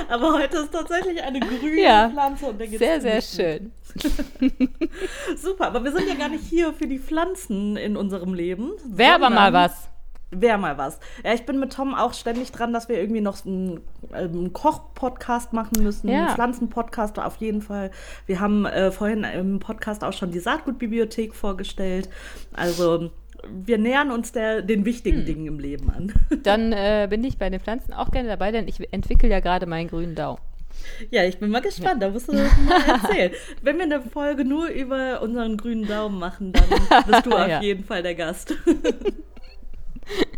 Aber heute ist tatsächlich eine grüne ja, Pflanze und der geht Sehr, sehr schön. [LAUGHS] Super, aber wir sind ja gar nicht hier für die Pflanzen in unserem Leben. Wäre aber mal was. Wäre mal was. Ja, ich bin mit Tom auch ständig dran, dass wir irgendwie noch einen, einen Koch-Podcast machen müssen, ja. einen Pflanzen-Podcast auf jeden Fall. Wir haben äh, vorhin im Podcast auch schon die Saatgutbibliothek vorgestellt. Also wir nähern uns der, den wichtigen hm. Dingen im Leben an. [LAUGHS] Dann äh, bin ich bei den Pflanzen auch gerne dabei, denn ich entwickle ja gerade meinen grünen Daumen. Ja, ich bin mal gespannt, da musst du mal [LAUGHS] erzählen. Wenn wir eine Folge nur über unseren grünen Daumen machen, dann bist du [LAUGHS] auf ja. jeden Fall der Gast.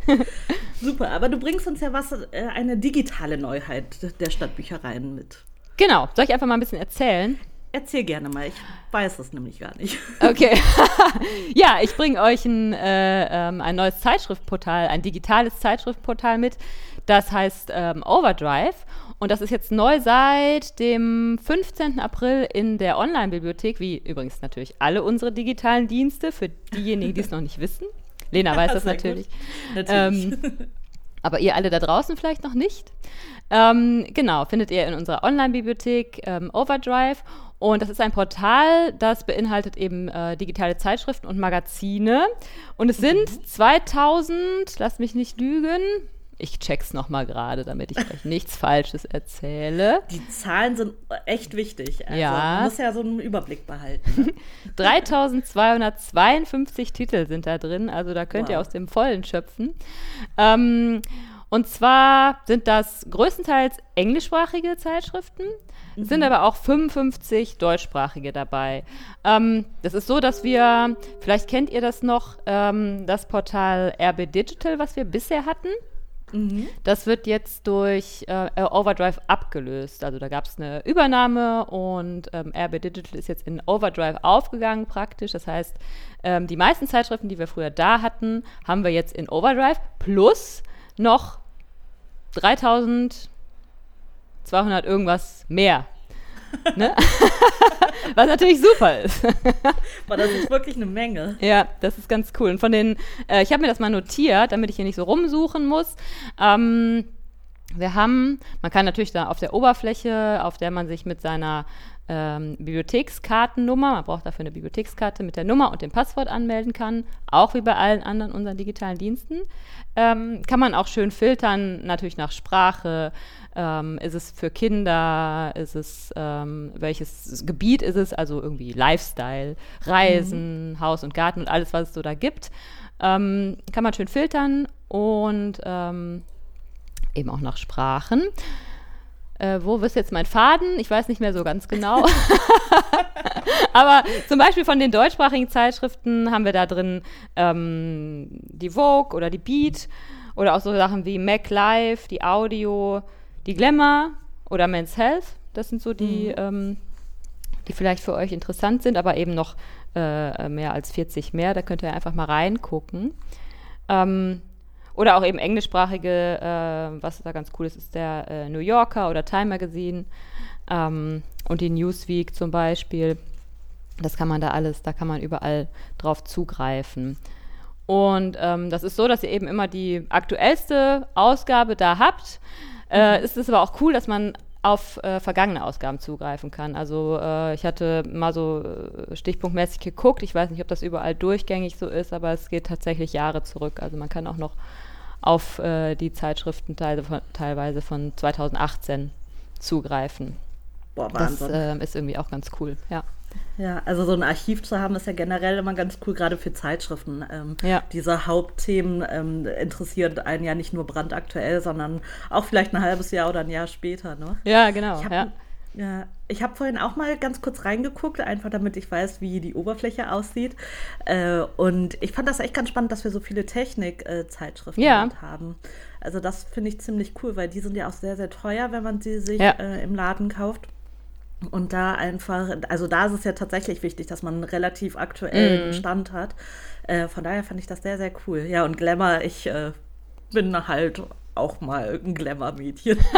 [LAUGHS] Super, aber du bringst uns ja was, äh, eine digitale Neuheit der Stadtbüchereien mit. Genau, soll ich einfach mal ein bisschen erzählen? Erzähl gerne mal, ich weiß es nämlich gar nicht. [LAUGHS] Okay. [LAUGHS] ja, ich bringe euch ein, äh, ähm, ein neues Zeitschriftportal, ein digitales Zeitschriftportal mit. Das heißt ähm, Overdrive. Und das ist jetzt neu seit dem 15. April in der Online-Bibliothek, wie übrigens natürlich alle unsere digitalen Dienste, für diejenigen, die es noch nicht wissen. Lena [LAUGHS] weiß das natürlich. natürlich. Ähm, [LAUGHS] aber ihr alle da draußen vielleicht noch nicht. Ähm, genau, findet ihr in unserer Online-Bibliothek ähm, Overdrive. Und das ist ein Portal, das beinhaltet eben äh, digitale Zeitschriften und Magazine. Und es sind mhm. 2000, lass mich nicht lügen, ich check's nochmal gerade, damit ich euch nichts Falsches erzähle. Die Zahlen sind echt wichtig. Also ja. Man muss ja so einen Überblick behalten. Ne? [LAUGHS] 3252 Titel sind da drin, also da könnt wow. ihr aus dem Vollen schöpfen. Ähm, und zwar sind das größtenteils englischsprachige Zeitschriften, mhm. sind aber auch 55 deutschsprachige dabei. Ähm, das ist so, dass wir, vielleicht kennt ihr das noch, ähm, das Portal RB Digital, was wir bisher hatten. Mhm. Das wird jetzt durch äh, Overdrive abgelöst. Also da gab es eine Übernahme und ähm, RB Digital ist jetzt in Overdrive aufgegangen praktisch. Das heißt, ähm, die meisten Zeitschriften, die wir früher da hatten, haben wir jetzt in Overdrive plus noch 3200 irgendwas mehr Ne? [LAUGHS] Was natürlich super ist. [LAUGHS] Boah, das ist wirklich eine Menge. Ja, das ist ganz cool. Und von den, äh, ich habe mir das mal notiert, damit ich hier nicht so rumsuchen muss. Ähm, wir haben, man kann natürlich da auf der Oberfläche, auf der man sich mit seiner ähm, Bibliothekskartennummer, man braucht dafür eine Bibliothekskarte mit der Nummer und dem Passwort anmelden kann, auch wie bei allen anderen unseren digitalen Diensten. Ähm, kann man auch schön filtern, natürlich nach Sprache, ähm, ist es für Kinder? Ist es, ähm, welches Gebiet ist es? Also irgendwie Lifestyle, Reisen, mhm. Haus und Garten und alles, was es so da gibt. Ähm, kann man schön filtern und ähm, eben auch nach Sprachen. Äh, wo ist jetzt mein Faden? Ich weiß nicht mehr so ganz genau. [LAUGHS] Aber zum Beispiel von den deutschsprachigen Zeitschriften haben wir da drin ähm, die Vogue oder die Beat oder auch so Sachen wie Mac Live, die Audio, die Glamour oder Men's Health, das sind so die, mhm. ähm, die vielleicht für euch interessant sind, aber eben noch äh, mehr als 40 mehr. Da könnt ihr einfach mal reingucken. Ähm, oder auch eben englischsprachige, äh, was da ganz cool ist, ist der äh, New Yorker oder Time Magazine ähm, und die Newsweek zum Beispiel. Das kann man da alles, da kann man überall drauf zugreifen. Und ähm, das ist so, dass ihr eben immer die aktuellste Ausgabe da habt. Äh, ist es aber auch cool, dass man auf äh, vergangene Ausgaben zugreifen kann. Also äh, ich hatte mal so äh, stichpunktmäßig geguckt. Ich weiß nicht, ob das überall durchgängig so ist, aber es geht tatsächlich Jahre zurück. Also man kann auch noch auf äh, die Zeitschriften teil teilweise von 2018 zugreifen. Boah, Wahnsinn. Das ähm, ist irgendwie auch ganz cool, ja. Ja, also so ein Archiv zu haben, ist ja generell immer ganz cool, gerade für Zeitschriften. Ähm, ja. Diese Hauptthemen ähm, interessieren einen ja nicht nur brandaktuell, sondern auch vielleicht ein halbes Jahr oder ein Jahr später. Ne? Ja, genau. Ich ja. Ja, ich habe vorhin auch mal ganz kurz reingeguckt, einfach damit ich weiß, wie die Oberfläche aussieht. Äh, und ich fand das echt ganz spannend, dass wir so viele Technik-Zeitschriften ja. haben. Also das finde ich ziemlich cool, weil die sind ja auch sehr, sehr teuer, wenn man sie sich ja. äh, im Laden kauft. Und da einfach, also da ist es ja tatsächlich wichtig, dass man einen relativ aktuellen mm. Stand hat. Äh, von daher fand ich das sehr, sehr cool. Ja, und Glamour, ich äh, bin halt auch mal ein Glamour-Mädchen. [LAUGHS]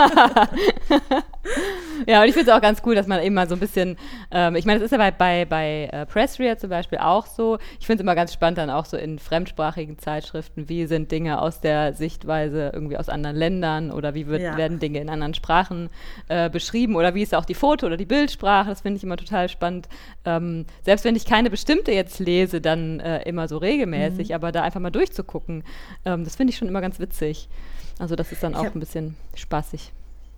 ja, und ich finde es auch ganz cool, dass man eben mal so ein bisschen, ähm, ich meine, das ist ja bei, bei, bei äh, Pressreader zum Beispiel auch so. Ich finde es immer ganz spannend, dann auch so in fremdsprachigen Zeitschriften, wie sind Dinge aus der Sichtweise irgendwie aus anderen Ländern oder wie wird, ja. werden Dinge in anderen Sprachen äh, beschrieben oder wie ist auch die Foto- oder die Bildsprache. Das finde ich immer total spannend. Ähm, selbst wenn ich keine bestimmte jetzt lese, dann äh, immer so regelmäßig, mhm. aber da einfach mal durchzugucken, ähm, das finde ich schon immer ganz witzig. Also das ist dann auch hab, ein bisschen spaßig.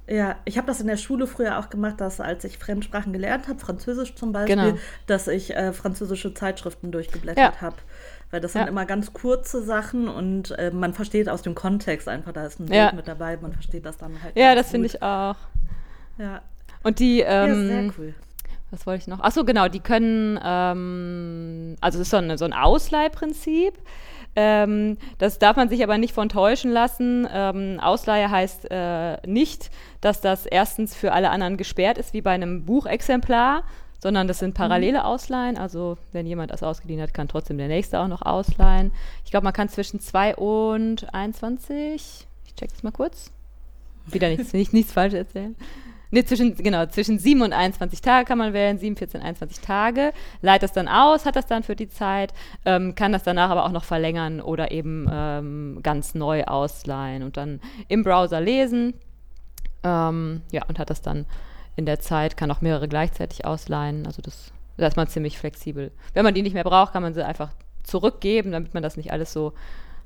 Ja, ich habe das in der Schule früher auch gemacht, dass als ich Fremdsprachen gelernt habe, Französisch zum Beispiel, genau. dass ich äh, französische Zeitschriften durchgeblättert ja. habe. Weil das sind ja. immer ganz kurze Sachen und äh, man versteht aus dem Kontext einfach, da ist ein Bild ja. mit dabei, man versteht das dann halt. Ja, das finde ich auch. Ja. Und die, ähm, ja, sehr cool. Was wollte ich noch? Achso, genau, die können, ähm, also es ist so, eine, so ein Ausleihprinzip. Ähm, das darf man sich aber nicht von täuschen lassen. Ähm, Ausleihe heißt äh, nicht, dass das erstens für alle anderen gesperrt ist, wie bei einem Buchexemplar, sondern das sind parallele Ausleihen. Also wenn jemand das ausgeliehen hat, kann trotzdem der nächste auch noch ausleihen. Ich glaube, man kann zwischen 2 und 21, ich check das mal kurz, wieder nichts, [LAUGHS] nicht, nichts falsch erzählen. Nee, zwischen, genau, zwischen 7 und 21 Tage kann man wählen, 7, 14, 21 Tage, leitet das dann aus, hat das dann für die Zeit, ähm, kann das danach aber auch noch verlängern oder eben ähm, ganz neu ausleihen und dann im Browser lesen. Ähm, ja, und hat das dann in der Zeit, kann auch mehrere gleichzeitig ausleihen. Also das, da ist man ziemlich flexibel. Wenn man die nicht mehr braucht, kann man sie einfach zurückgeben, damit man das nicht alles so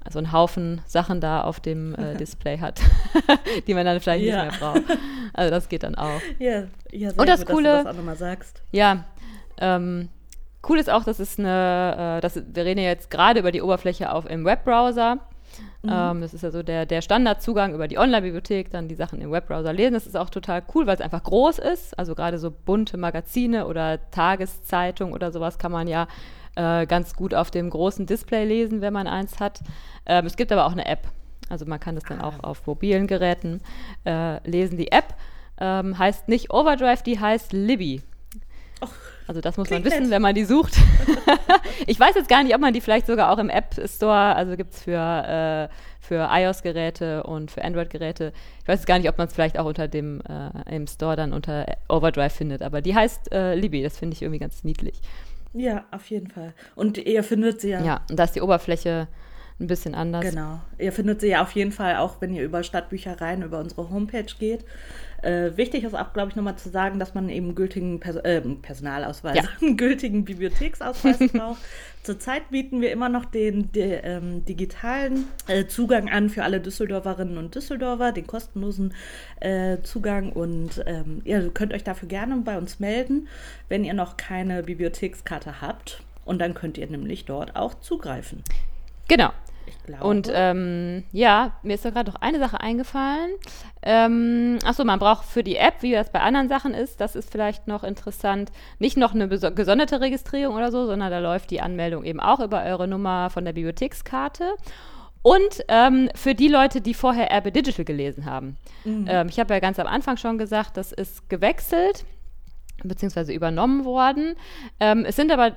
also einen Haufen Sachen da auf dem äh, [LAUGHS] Display hat, [LAUGHS] die man dann vielleicht ja. nicht mehr braucht. Also das geht dann auch. Ja, ja sehr Und das gut, Coole, dass du das auch nochmal sagst. Ja, ähm, cool ist auch, dass es eine, äh, dass, wir reden ja jetzt gerade über die Oberfläche auf im Webbrowser. Mhm. Ähm, das ist ja so der, der Standardzugang über die Online-Bibliothek, dann die Sachen im Webbrowser lesen. Das ist auch total cool, weil es einfach groß ist. Also gerade so bunte Magazine oder Tageszeitung oder sowas kann man ja äh, ganz gut auf dem großen Display lesen, wenn man eins hat. Ähm, es gibt aber auch eine App. Also man kann das dann auch ah. auf mobilen Geräten äh, lesen. Die App ähm, heißt nicht Overdrive, die heißt Libby. Also das muss man wissen, nett. wenn man die sucht. [LAUGHS] ich weiß jetzt gar nicht, ob man die vielleicht sogar auch im App Store, also gibt es für, äh, für iOS-Geräte und für Android-Geräte. Ich weiß jetzt gar nicht, ob man es vielleicht auch unter dem äh, im Store dann unter Overdrive findet. Aber die heißt äh, Libby, das finde ich irgendwie ganz niedlich. Ja, auf jeden Fall. Und ihr findet sie ja. Ja, und da ist die Oberfläche ein bisschen anders. Genau. Ihr findet sie ja auf jeden Fall auch, wenn ihr über Stadtbüchereien, über unsere Homepage geht. Äh, wichtig ist auch, glaube ich, nochmal zu sagen, dass man eben gültigen Pers äh, Personalausweis, ja. einen [LAUGHS] gültigen Bibliotheksausweis [LAUGHS] braucht. Zurzeit bieten wir immer noch den, den ähm, digitalen äh, Zugang an für alle Düsseldorferinnen und Düsseldorfer, den kostenlosen äh, Zugang. Und ähm, ihr könnt euch dafür gerne bei uns melden, wenn ihr noch keine Bibliothekskarte habt. Und dann könnt ihr nämlich dort auch zugreifen. Genau. Und ähm, ja, mir ist da gerade noch eine Sache eingefallen. Ähm, achso, man braucht für die App, wie das bei anderen Sachen ist, das ist vielleicht noch interessant, nicht noch eine gesonderte Registrierung oder so, sondern da läuft die Anmeldung eben auch über eure Nummer von der Bibliothekskarte. Und ähm, für die Leute, die vorher Erbe Digital gelesen haben. Mhm. Ähm, ich habe ja ganz am Anfang schon gesagt, das ist gewechselt beziehungsweise übernommen worden. Ähm, es sind aber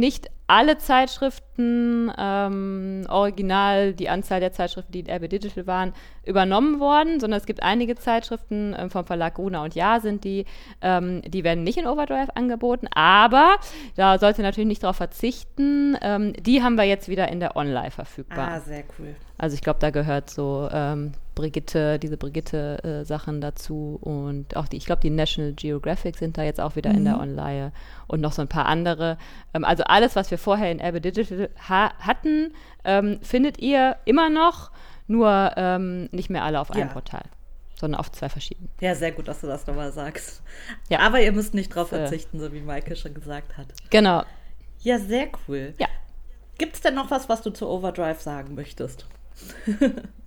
nicht alle Zeitschriften ähm, original, die Anzahl der Zeitschriften, die in RB Digital waren, übernommen worden, sondern es gibt einige Zeitschriften ähm, vom Verlag Gruner und Ja sind die, ähm, die werden nicht in Overdrive angeboten, aber da sollte natürlich nicht darauf verzichten. Ähm, die haben wir jetzt wieder in der Online verfügbar. Ah, sehr cool. Also ich glaube, da gehört so ähm, Brigitte, diese Brigitte-Sachen äh, dazu und auch die, ich glaube, die National Geographic sind da jetzt auch wieder mhm. in der mhm. Online und noch so ein paar andere. Ähm, also alles, was wir vorher in Erbe Digital ha hatten, ähm, findet ihr immer noch, nur ähm, nicht mehr alle auf einem ja. Portal sondern auf zwei verschiedenen. Ja, sehr gut, dass du das nochmal sagst. Ja. Aber ihr müsst nicht drauf verzichten, so wie Maike schon gesagt hat. Genau. Ja, sehr cool. Ja. Gibt es denn noch was, was du zu Overdrive sagen möchtest? [LAUGHS]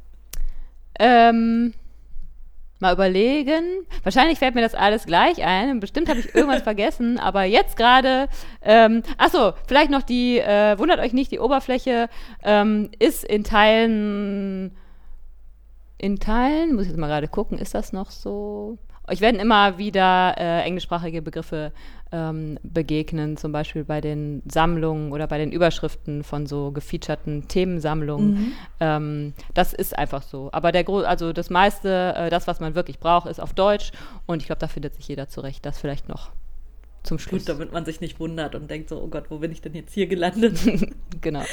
ähm, mal überlegen. Wahrscheinlich fällt mir das alles gleich ein. Bestimmt habe ich irgendwas [LAUGHS] vergessen, aber jetzt gerade. Ähm, achso, vielleicht noch die. Äh, wundert euch nicht, die Oberfläche ähm, ist in Teilen. In Teilen, muss ich jetzt mal gerade gucken, ist das noch so? Euch werden immer wieder äh, englischsprachige Begriffe ähm, begegnen, zum Beispiel bei den Sammlungen oder bei den Überschriften von so gefeaturten Themensammlungen. Mhm. Ähm, das ist einfach so. Aber der Gro also das meiste, äh, das, was man wirklich braucht, ist auf Deutsch und ich glaube, da findet sich jeder zurecht. Das vielleicht noch zum Schluss. Gut, damit man sich nicht wundert und denkt so, oh Gott, wo bin ich denn jetzt hier gelandet? [LAUGHS] genau.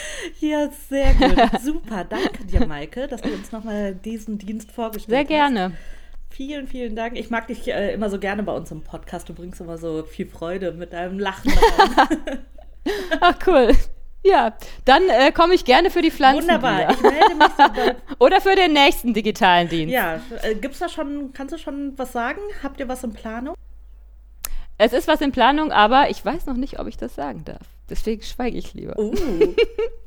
Ja, sehr gut. [LAUGHS] Super. Danke dir, Maike, dass du uns nochmal diesen Dienst vorgestellt hast. Sehr gerne. Hast. Vielen, vielen Dank. Ich mag dich äh, immer so gerne bei uns im Podcast. Du bringst immer so viel Freude mit deinem Lachen. [LAUGHS] Ach, cool. Ja, dann äh, komme ich gerne für die Pflanzen. Wunderbar, ich melde mich so [LAUGHS] Oder für den nächsten digitalen Dienst. Ja, äh, gibt's da schon, kannst du schon was sagen? Habt ihr was in Planung? Es ist was in Planung, aber ich weiß noch nicht, ob ich das sagen darf. Deswegen schweige ich lieber. Uh. [LAUGHS]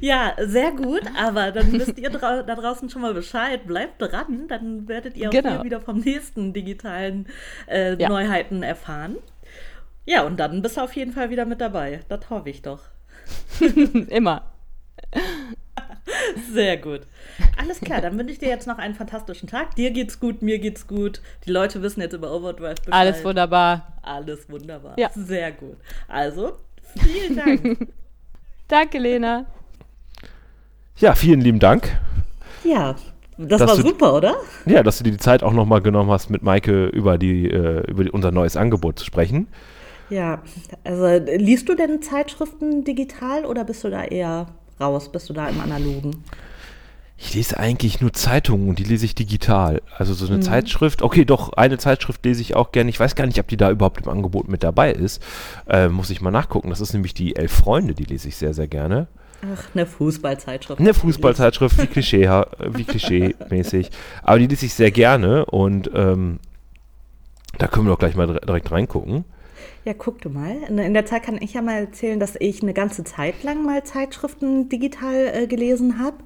Ja, sehr gut, aber dann wisst ihr da draußen schon mal Bescheid. Bleibt dran, dann werdet ihr auch genau. hier wieder vom nächsten digitalen äh, ja. Neuheiten erfahren. Ja, und dann bist du auf jeden Fall wieder mit dabei. Das hoffe ich doch. [LAUGHS] Immer. [LAUGHS] Sehr gut. Alles klar, dann wünsche ich dir jetzt noch einen fantastischen Tag. Dir geht's gut, mir geht's gut. Die Leute wissen jetzt über Overdrive Bescheid. Alles wunderbar. Alles wunderbar. Ja. Sehr gut. Also, vielen Dank. [LAUGHS] Danke, Lena. Ja, vielen lieben Dank. ja, das war du- super, oder? Ja, dass du dir die Zeit auch nochmal genommen hast, mit Maike über, die, äh, über unser neues Angebot zu sprechen. Ja, also liest du denn Zeitschriften digital oder bist du da eher raus? Bist du da im Analogen? Ich lese eigentlich nur Zeitungen und die lese ich digital. Also so eine Zeitschrift, okay, doch, eine Zeitschrift lese ich auch gerne. Ich weiß gar nicht, ob die da überhaupt im Angebot mit dabei ist. Äh, muss ich mal nachgucken. Das ist nämlich die Elf Freunde, die lese ich sehr, sehr gerne. Ach, eine Fußballzeitschrift. Eine Fußballzeitschrift, wie Klischee, wie Klischee-mäßig. Aber die lese ich sehr gerne und ähm, da können wir doch gleich mal dire- direkt reingucken. Ja, guck du mal. In, in der Zeit kann ich ja mal erzählen, dass ich eine ganze Zeit lang mal Zeitschriften digital äh, gelesen habe.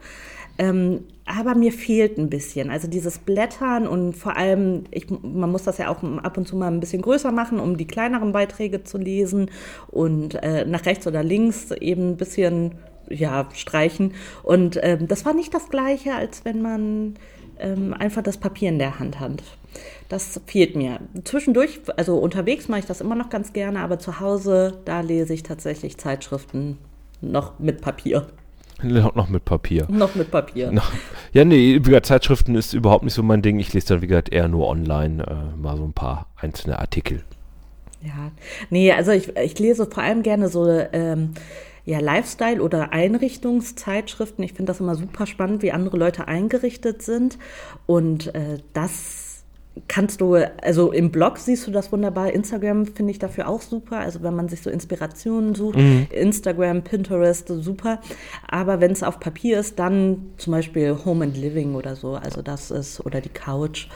Ähm, aber mir fehlt ein bisschen. Also dieses Blättern und vor allem, ich, man muss das ja auch ab und zu mal ein bisschen größer machen, um die kleineren Beiträge zu lesen und äh, nach rechts oder links eben ein bisschen ja, streichen. Und ähm, das war nicht das gleiche, als wenn man ähm, einfach das Papier in der Hand hat. Das fehlt mir. Zwischendurch, also unterwegs mache ich das immer noch ganz gerne, aber zu Hause, da lese ich tatsächlich Zeitschriften noch mit Papier. Noch noch mit Papier. Noch mit Papier. Na, Ja, nee, wie gesagt, Zeitschriften ist überhaupt nicht so mein Ding. Ich lese dann, wie gesagt, eher nur online äh, mal so ein paar einzelne Artikel. Ja, nee, also ich, ich lese vor allem gerne so ähm, ja, Lifestyle- oder Einrichtungszeitschriften. Ich finde das immer super spannend, wie andere Leute eingerichtet sind. Und äh, das kannst du, also im Blog siehst du das wunderbar. Instagram finde ich dafür auch super. Also wenn man sich so Inspirationen sucht, Instagram, Pinterest, super. Aber wenn es auf Papier ist, dann zum Beispiel Home and Living oder so. Also das ist, oder die Couch.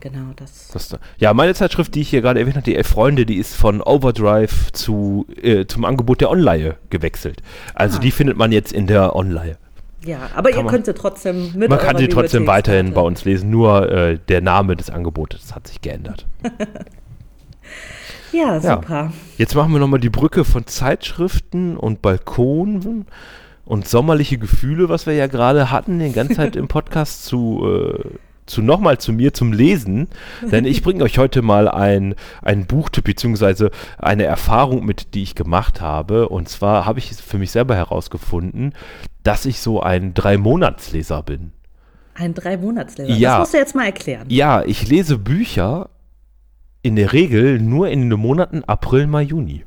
Genau, das. Das, da- ja, meine Zeitschrift, die ich hier gerade erwähnt habe, die Elf Freunde, die ist von Overdrive zu, äh, zum Angebot der Online gewechselt. Also Ah. die findet man jetzt in der Online. Ja, aber ihr man- könnt sie trotzdem mit Man kann sie trotzdem weiterhin bei uns lesen, nur äh, der Name des Angebotes hat sich geändert. [LAUGHS] Ja, Ja. super. Jetzt machen wir nochmal die Brücke von Zeitschriften und Balkonen und sommerliche Gefühle, was wir ja gerade hatten, die ganze Zeit im Podcast zu, äh, zu nochmal zu mir zum Lesen. Denn ich bringe euch heute mal ein, ein Buchtipp beziehungsweise eine Erfahrung mit, die ich gemacht habe. Und zwar habe ich für mich selber herausgefunden, dass ich so ein Drei-Monats-Leser bin. Ein Drei-Monats-Leser. Ja. Das musst du jetzt mal erklären. Ja, ich lese Bücher in der Regel nur in den Monaten April, Mai, Juni.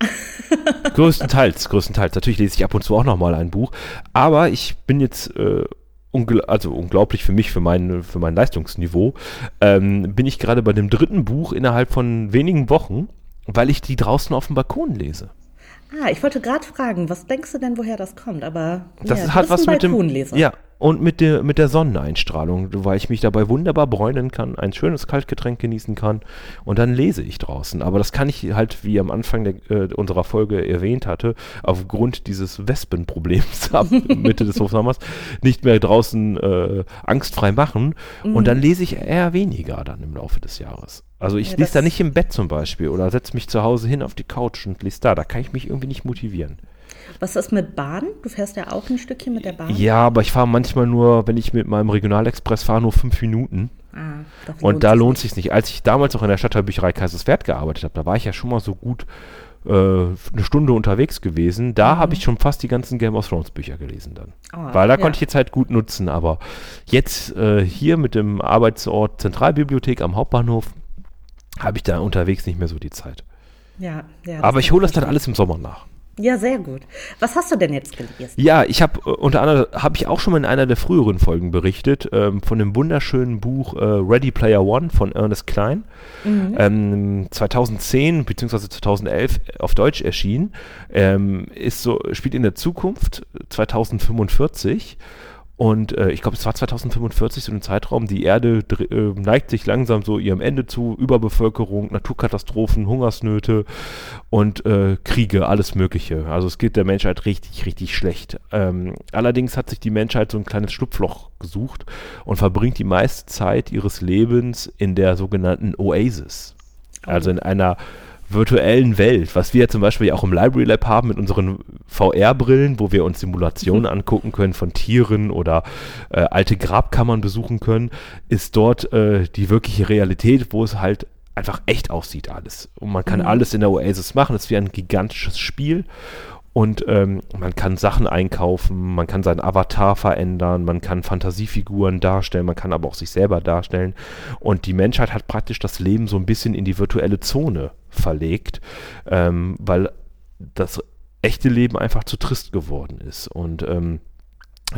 [LAUGHS] größtenteils, größtenteils. Natürlich lese ich ab und zu auch nochmal ein Buch. Aber ich bin jetzt, äh, ungl also unglaublich für mich, für mein, für mein Leistungsniveau, ähm, bin ich gerade bei dem dritten Buch innerhalb von wenigen Wochen, weil ich die draußen auf dem Balkon lese. Ah, ich wollte gerade fragen, was denkst du denn, woher das kommt? Aber Das ja, hat was ein mit dem ja und mit der mit der Sonneneinstrahlung, weil ich mich dabei wunderbar bräunen kann, ein schönes Kaltgetränk genießen kann und dann lese ich draußen. Aber das kann ich halt, wie am Anfang der, äh, unserer Folge erwähnt hatte, aufgrund dieses Wespenproblems [LAUGHS] ab Mitte des Hochsommers nicht mehr draußen äh, angstfrei machen. Mhm. Und dann lese ich eher weniger dann im Laufe des Jahres. Also ich Ja, lese da nicht im Bett zum Beispiel oder setze mich zu Hause hin auf die Couch und lese da. Da kann ich mich irgendwie nicht motivieren. Was ist mit Bahn? Du fährst ja auch ein Stückchen mit der Bahn. Ja, aber ich fahre manchmal nur, wenn ich mit meinem Regionalexpress fahre, nur fünf Minuten. Ah, Und da lohnt sich nicht. Als ich damals auch in der Stadtteilbücherei Kaiserswerth gearbeitet habe, da war ich ja schon mal so gut äh, eine Stunde unterwegs gewesen. Da habe ich schon fast die ganzen Game of Thrones Bücher gelesen dann. Ah, Weil da ja. konnte ich die Zeit gut nutzen. Aber jetzt äh, hier mit dem Arbeitsort Zentralbibliothek am Hauptbahnhof habe ich da unterwegs nicht mehr so die Zeit. Ja, ja, Aber ich hole das dann alles im Sommer nach. Ja, sehr gut. Was hast du denn jetzt gelesen? Ja, ich habe äh, unter anderem habe ich auch schon mal in einer der früheren Folgen berichtet ähm, von dem wunderschönen Buch äh, Ready Player One von Ernest Klein, ähm, 2010 bzw. 2011 auf Deutsch erschienen, ähm, ist so spielt in der Zukunft 2045 und äh, ich glaube, es war 2045 so ein Zeitraum, die Erde äh, neigt sich langsam so ihrem Ende zu, Überbevölkerung, Naturkatastrophen, Hungersnöte und äh, Kriege, alles Mögliche. Also es geht der Menschheit richtig, richtig schlecht. Ähm, allerdings hat sich die Menschheit so ein kleines Schlupfloch gesucht und verbringt die meiste Zeit ihres Lebens in der sogenannten Oasis. Also in einer virtuellen Welt, was wir ja zum Beispiel auch im Library Lab haben mit unseren VR-Brillen, wo wir uns Simulationen mhm. angucken können von Tieren oder äh, alte Grabkammern besuchen können, ist dort äh, die wirkliche Realität, wo es halt einfach echt aussieht alles. Und man kann mhm. alles in der Oasis machen. Es ist wie ein gigantisches Spiel. Und ähm, man kann Sachen einkaufen, man kann seinen Avatar verändern, man kann Fantasiefiguren darstellen, man kann aber auch sich selber darstellen. Und die Menschheit hat praktisch das Leben so ein bisschen in die virtuelle Zone verlegt, ähm, weil das echte Leben einfach zu trist geworden ist. Und ähm,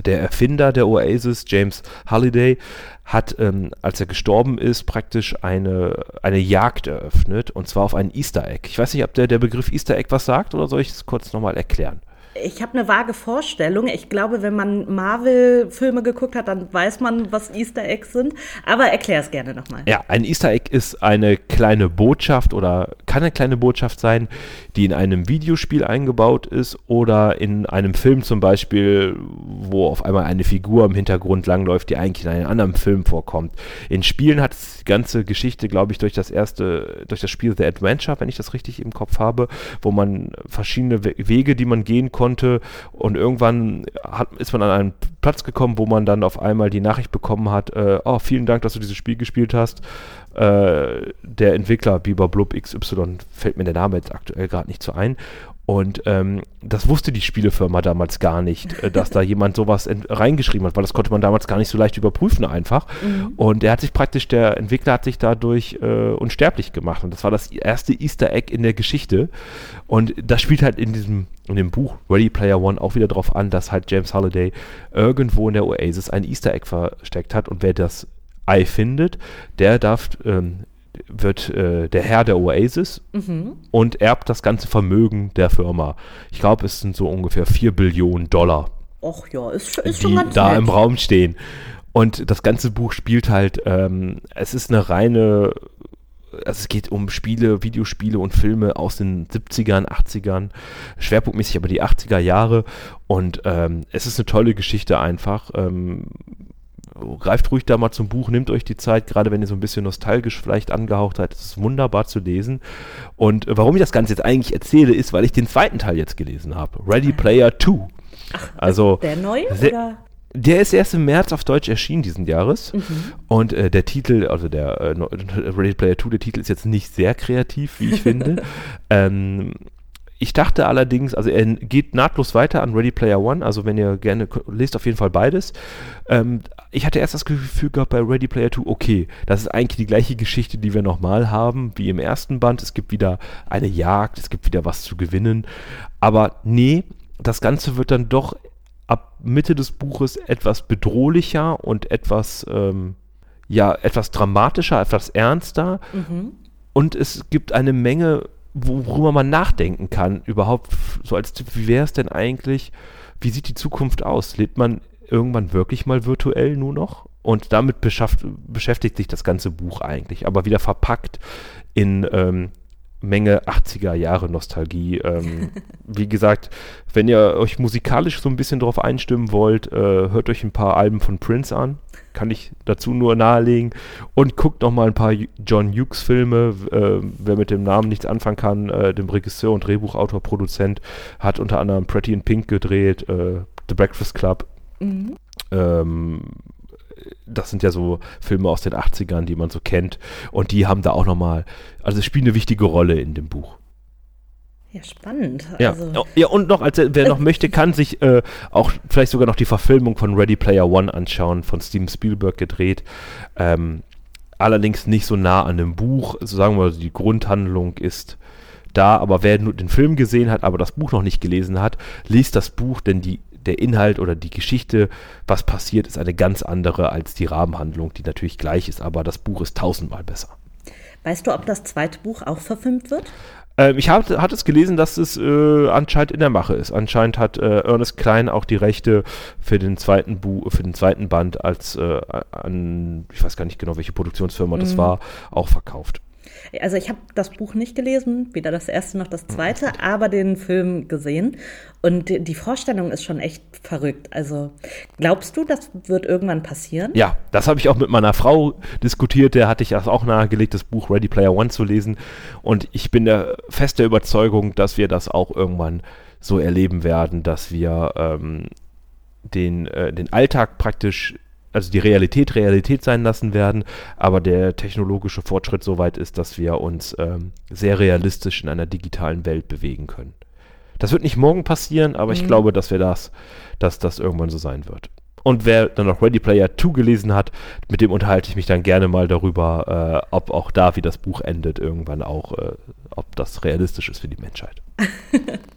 der Erfinder der Oasis, James Halliday, hat, ähm, als er gestorben ist, praktisch eine, eine Jagd eröffnet, und zwar auf einen Easter Egg. Ich weiß nicht, ob der, der Begriff Easter Egg was sagt, oder soll ich es kurz nochmal erklären? Ich habe eine vage Vorstellung. Ich glaube, wenn man Marvel-Filme geguckt hat, dann weiß man, was Easter Eggs sind. Aber erklär es gerne nochmal. Ja, ein Easter Egg ist eine kleine Botschaft oder kann eine kleine Botschaft sein, die in einem Videospiel eingebaut ist oder in einem Film zum Beispiel, wo auf einmal eine Figur im Hintergrund langläuft, die eigentlich in einem anderen Film vorkommt. In Spielen hat die ganze Geschichte, glaube ich, durch das erste, durch das Spiel The Adventure, wenn ich das richtig im Kopf habe, wo man verschiedene Wege, die man gehen konnte, konnte. Und irgendwann hat, ist man an einen Platz gekommen, wo man dann auf einmal die Nachricht bekommen hat, äh, oh, vielen Dank, dass du dieses Spiel gespielt hast. Äh, der Entwickler Biber Blub XY, fällt mir der Name jetzt aktuell gerade nicht so ein. Und ähm, das wusste die Spielefirma damals gar nicht, äh, dass da [LAUGHS] jemand sowas reingeschrieben hat, weil das konnte man damals gar nicht so leicht überprüfen einfach. Mhm. Und er hat sich praktisch, der Entwickler hat sich dadurch äh, unsterblich gemacht. Und das war das erste Easter Egg in der Geschichte. Und das spielt halt in diesem, in dem Buch Ready Player One auch wieder darauf an, dass halt James Halliday irgendwo in der Oasis ein Easter Egg versteckt hat. Und wer das Ei findet, der darf ähm, wird äh, der Herr der Oasis mhm. und erbt das ganze Vermögen der Firma. Ich glaube, es sind so ungefähr 4 Billionen Dollar. Och ja, ist, ist die schon ganz da nett. im Raum stehen. Und das ganze Buch spielt halt, ähm, es ist eine reine, also es geht um Spiele, Videospiele und Filme aus den 70ern, 80ern, schwerpunktmäßig aber die 80er Jahre. Und ähm, es ist eine tolle Geschichte einfach. Ähm, greift ruhig da mal zum Buch, nehmt euch die Zeit, gerade wenn ihr so ein bisschen nostalgisch vielleicht angehaucht seid. Es ist wunderbar zu lesen. Und warum ich das Ganze jetzt eigentlich erzähle, ist, weil ich den zweiten Teil jetzt gelesen habe. Ready Player 2. Ach, also, der neue? Der, der ist erst im März auf Deutsch erschienen diesen Jahres. Mhm. Und äh, der Titel, also der äh, [LAUGHS] Ready Player 2, der Titel ist jetzt nicht sehr kreativ, wie ich finde. [LAUGHS] ähm, ich dachte allerdings, also er geht nahtlos weiter an Ready Player One, also wenn ihr gerne lest, auf jeden Fall beides. Ähm, ich hatte erst das Gefühl gehabt bei Ready Player 2, okay, das ist eigentlich die gleiche Geschichte, die wir nochmal haben, wie im ersten Band. Es gibt wieder eine Jagd, es gibt wieder was zu gewinnen. Aber nee, das Ganze wird dann doch ab Mitte des Buches etwas bedrohlicher und etwas, ähm, ja, etwas dramatischer, etwas ernster. Mhm. Und es gibt eine Menge worüber man nachdenken kann, überhaupt so als Tipp, wie wäre es denn eigentlich, wie sieht die Zukunft aus? Lebt man irgendwann wirklich mal virtuell nur noch? Und damit beschäftigt sich das ganze Buch eigentlich, aber wieder verpackt in ähm, Menge 80er Jahre Nostalgie. Ähm, [LAUGHS] wie gesagt, wenn ihr euch musikalisch so ein bisschen drauf einstimmen wollt, äh, hört euch ein paar Alben von Prince an. Kann ich dazu nur nahelegen. Und guckt noch mal ein paar John Hughes Filme. Äh, wer mit dem Namen nichts anfangen kann, äh, dem Regisseur und Drehbuchautor, Produzent, hat unter anderem Pretty in Pink gedreht, äh, The Breakfast Club. Mhm. Ähm, das sind ja so Filme aus den 80ern, die man so kennt. Und die haben da auch nochmal, also spielen eine wichtige Rolle in dem Buch. Ja, spannend. Ja, also. ja und noch, als wer noch möchte, kann sich äh, auch vielleicht sogar noch die Verfilmung von Ready Player One anschauen, von Steven Spielberg gedreht. Ähm, allerdings nicht so nah an dem Buch. Also sagen wir, die Grundhandlung ist da, aber wer nur den Film gesehen hat, aber das Buch noch nicht gelesen hat, liest das Buch, denn die der Inhalt oder die Geschichte, was passiert, ist eine ganz andere als die Rahmenhandlung, die natürlich gleich ist, aber das Buch ist tausendmal besser. Weißt du, ob das zweite Buch auch verfilmt wird? Ähm, ich hatte es gelesen, dass es äh, anscheinend in der Mache ist. Anscheinend hat äh, Ernest Klein auch die Rechte für den zweiten Buch, für den zweiten Band als äh, an, ich weiß gar nicht genau, welche Produktionsfirma mhm. das war, auch verkauft. Also ich habe das Buch nicht gelesen, weder das erste noch das zweite, aber den Film gesehen. Und die Vorstellung ist schon echt verrückt. Also glaubst du, das wird irgendwann passieren? Ja, das habe ich auch mit meiner Frau diskutiert. Der hatte ich das auch nahegelegt, das Buch Ready Player One zu lesen. Und ich bin der fest der Überzeugung, dass wir das auch irgendwann so erleben werden, dass wir ähm, den, äh, den Alltag praktisch also die Realität Realität sein lassen werden, aber der technologische Fortschritt so weit ist, dass wir uns ähm, sehr realistisch in einer digitalen Welt bewegen können. Das wird nicht morgen passieren, aber mhm. ich glaube, dass wir das, dass das irgendwann so sein wird. Und wer dann noch Ready Player 2 gelesen hat, mit dem unterhalte ich mich dann gerne mal darüber, äh, ob auch da, wie das Buch endet, irgendwann auch, äh, ob das realistisch ist für die Menschheit. [LAUGHS]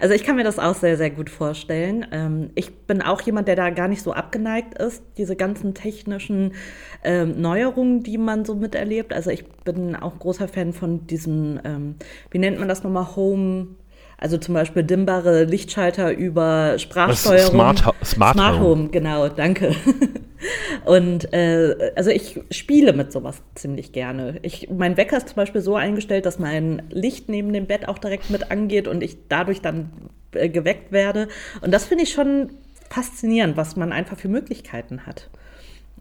Also ich kann mir das auch sehr, sehr gut vorstellen. Ähm, ich bin auch jemand, der da gar nicht so abgeneigt ist, diese ganzen technischen ähm, Neuerungen, die man so miterlebt. Also ich bin auch großer Fan von diesen, ähm, wie nennt man das nochmal, Home also zum Beispiel dimmbare Lichtschalter über Sprachsteuerung. Smart, Smart, Smart Home. Home, genau, danke. [LAUGHS] Und äh, also ich spiele mit sowas ziemlich gerne. Ich, mein Wecker ist zum Beispiel so eingestellt, dass mein Licht neben dem Bett auch direkt mit angeht und ich dadurch dann äh, geweckt werde. Und das finde ich schon faszinierend, was man einfach für Möglichkeiten hat.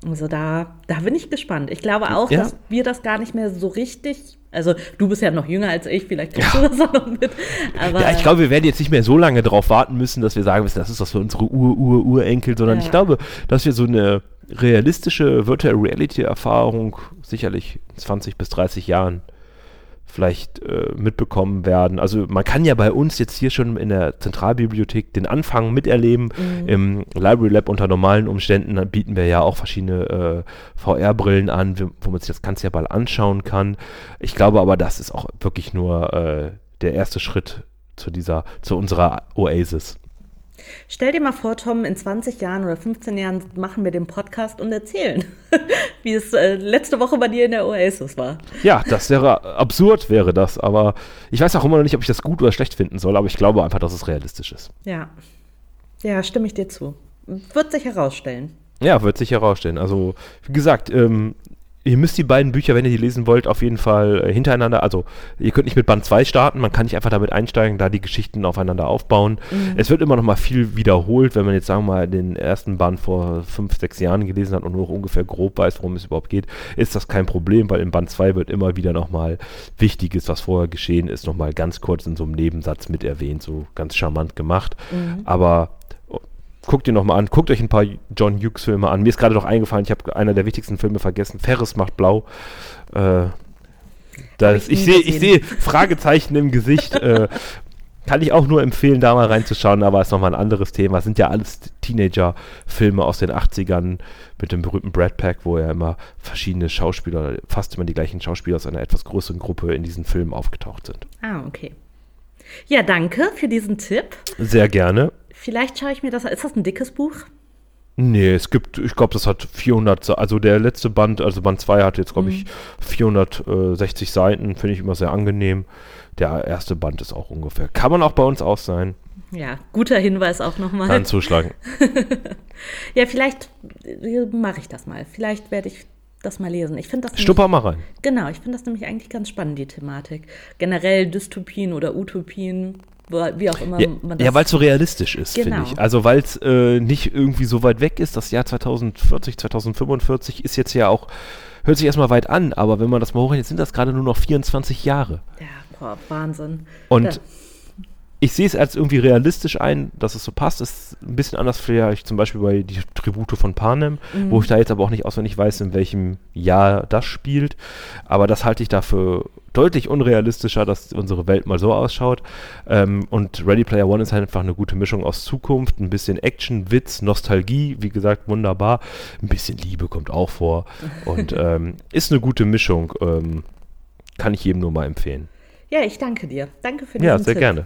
Also da, da bin ich gespannt. Ich glaube auch, ja. dass wir das gar nicht mehr so richtig. Also du bist ja noch jünger als ich, vielleicht kriegst ja. du das auch noch mit. Aber ja, ich glaube, wir werden jetzt nicht mehr so lange darauf warten müssen, dass wir sagen müssen, das ist was für unsere Ur-Ur-Urenkel, sondern ja. ich glaube, dass wir so eine realistische Virtual Reality-Erfahrung sicherlich in 20 bis 30 Jahren vielleicht äh, mitbekommen werden. Also man kann ja bei uns jetzt hier schon in der Zentralbibliothek den Anfang miterleben. Mhm. Im Library Lab unter normalen Umständen bieten wir ja auch verschiedene äh, VR-Brillen an, wo man sich das Ganze ja bald anschauen kann. Ich glaube aber, das ist auch wirklich nur äh, der erste Schritt zu dieser, zu unserer Oasis. Stell dir mal vor, Tom, in 20 Jahren oder 15 Jahren machen wir den Podcast und erzählen, [LAUGHS] wie es äh, letzte Woche bei dir in der Oasis war. Ja, das wäre absurd, wäre das. Aber ich weiß auch immer noch nicht, ob ich das gut oder schlecht finden soll, aber ich glaube einfach, dass es realistisch ist. Ja. Ja, stimme ich dir zu. Wird sich herausstellen. Ja, wird sich herausstellen. Also, wie gesagt, ähm, ihr müsst die beiden Bücher, wenn ihr die lesen wollt, auf jeden Fall äh, hintereinander, also ihr könnt nicht mit Band 2 starten, man kann nicht einfach damit einsteigen, da die Geschichten aufeinander aufbauen. Mhm. Es wird immer noch mal viel wiederholt, wenn man jetzt sagen wir mal den ersten Band vor fünf, sechs Jahren gelesen hat und nur ungefähr grob weiß, worum es überhaupt geht, ist das kein Problem, weil in Band 2 wird immer wieder noch mal Wichtiges, was vorher geschehen ist, noch mal ganz kurz in so einem Nebensatz mit erwähnt, so ganz charmant gemacht. Mhm. Aber guckt ihn nochmal an, guckt euch ein paar John Hughes Filme an. Mir ist gerade noch eingefallen, ich habe einer der wichtigsten Filme vergessen, Ferris macht blau. Äh, das, ich, ich sehe ich seh Fragezeichen im Gesicht. äh, [LAUGHS] kann ich auch nur empfehlen, da mal reinzuschauen, aber ist nochmal ein anderes Thema. Es sind ja alles Teenager-Filme aus den 80ern mit dem berühmten Brad Pack, wo ja immer verschiedene Schauspieler, fast immer die gleichen Schauspieler aus einer etwas größeren Gruppe in diesen Filmen aufgetaucht sind. Ah, okay. Ja, danke für diesen Tipp. Sehr gerne. Vielleicht schaue ich mir das an. Ist das ein dickes Buch? Nee, es gibt, ich glaube, das hat 400, also der letzte Band, also Band 2 hat jetzt, glaube mhm. ich, 460 Seiten, finde ich immer sehr angenehm. Der erste Band ist auch ungefähr. Kann man auch bei uns aus sein. Ja, guter Hinweis auch nochmal. Dann zuschlagen. [LAUGHS] ja, vielleicht äh, mache ich das mal. Vielleicht werde ich das mal lesen. Ich finde das Stupper mal rein. Genau, ich finde das nämlich eigentlich ganz spannend, die Thematik. Generell Dystopien oder Utopien wie auch immer ja, man das. Ja, weil es so realistisch ist, genau. finde ich. Also weil es äh, nicht irgendwie so weit weg ist. Das Jahr 2040, 2045 ist jetzt ja auch, hört sich erstmal weit an, aber wenn man das mal hochrechnet, sind das gerade nur noch 24 Jahre. Ja, boah, Wahnsinn. Und ja ich sehe es als irgendwie realistisch ein, dass es so passt. Ist ein bisschen anders vielleicht zum Beispiel bei die Tribute von Panem, mhm. wo ich da jetzt aber auch nicht auswendig weiß, in welchem Jahr das spielt. Aber das halte ich dafür deutlich unrealistischer, dass unsere Welt mal so ausschaut. Ähm, und Ready Player One ist halt einfach eine gute Mischung aus Zukunft, ein bisschen Action, Witz, Nostalgie, wie gesagt, wunderbar. Ein bisschen Liebe kommt auch vor. Und [LAUGHS] ähm, ist eine gute Mischung. Ähm, kann ich jedem nur mal empfehlen. Ja, ich danke dir. Danke für diesen Ja, sehr Tipp. gerne.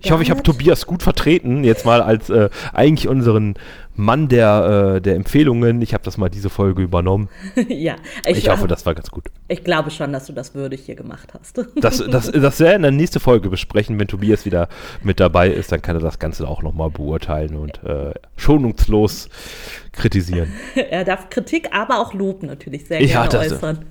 Ich hoffe, ich habe Tobias gut vertreten, jetzt mal als äh, eigentlich unseren Mann der, äh, der Empfehlungen. Ich habe das mal diese Folge übernommen. [LAUGHS] ja, ich, ich hoffe, das war ganz gut. Ich glaube schon, dass du das würdig hier gemacht hast. [LAUGHS] das, das, das werden in der nächsten Folge besprechen, wenn Tobias wieder mit dabei ist, dann kann er das Ganze auch nochmal beurteilen und äh, schonungslos kritisieren. [LAUGHS] er darf Kritik, aber auch Lob natürlich sehr ja, gerne das, äußern.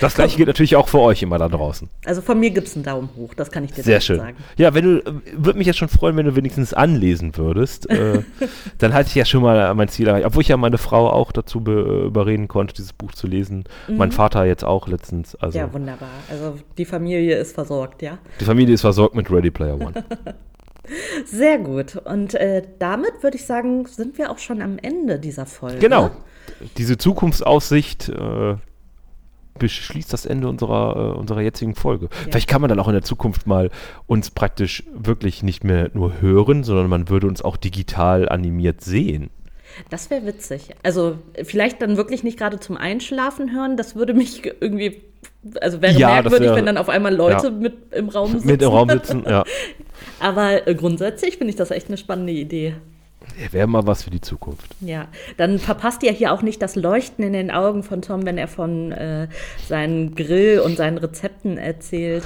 Das gleiche gilt natürlich auch für euch immer da draußen. Also von mir gibt es einen Daumen hoch, das kann ich dir sehr schön. sagen. Ja, wenn du, würde mich jetzt schon freuen, wenn du wenigstens anlesen würdest. äh, [LAUGHS] dann halte ich ja schon mal mein Ziel erreicht. Obwohl ich ja meine Frau auch dazu überreden konnte, dieses Buch zu lesen. Mhm. Mein Vater jetzt auch letztens. Also ja, wunderbar. Also die Familie ist versorgt, ja? Die Familie ist versorgt mit Ready Player One. [LAUGHS] Sehr gut. Und äh, damit würde ich sagen, sind wir auch schon am Ende dieser Folge. Genau. Diese Zukunftsaussicht äh, beschließt das Ende unserer, äh, unserer jetzigen Folge. Ja. Vielleicht kann man dann auch in der Zukunft mal uns praktisch wirklich nicht mehr nur hören, sondern man würde uns auch digital animiert sehen. Das wäre witzig. Also vielleicht dann wirklich nicht gerade zum Einschlafen hören. Das würde mich irgendwie, also wäre ja, merkwürdig, wär, wenn dann auf einmal Leute ja. mit im Raum sitzen. Mit im Raum sitzen, ja. [LAUGHS] Aber äh, grundsätzlich finde ich das echt eine spannende Idee. Wäre mal was für die Zukunft. Ja, dann verpasst ihr hier auch nicht das Leuchten in den Augen von Tom, wenn er von äh, seinen Grill und seinen Rezepten erzählt.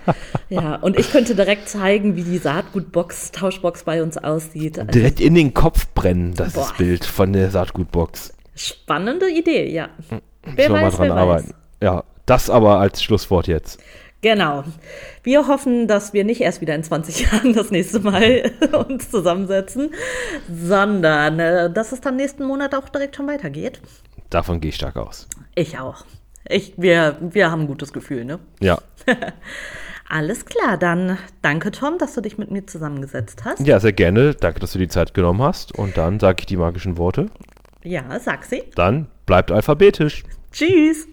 [LAUGHS] ja, und ich könnte direkt zeigen, wie die Saatgutbox, Tauschbox bei uns aussieht. Also, direkt in den Kopf brennen, das boah. Bild von der Saatgutbox. Spannende Idee, ja. Hm, wer weiß, mal dran wer arbeiten. Weiß. Ja, das aber als Schlusswort jetzt. Genau. Wir hoffen, dass wir nicht erst wieder in 20 Jahren das nächste Mal [LAUGHS] uns zusammensetzen, sondern äh, dass es dann nächsten Monat auch direkt schon weitergeht. Davon gehe ich stark aus. Ich auch. Ich, wir, wir haben ein gutes Gefühl, ne? Ja. [LAUGHS] Alles klar, dann danke Tom, dass du dich mit mir zusammengesetzt hast. Ja, sehr gerne. Danke, dass du die Zeit genommen hast. Und dann sage ich die magischen Worte. Ja, sag sie. Dann bleibt alphabetisch. Tschüss.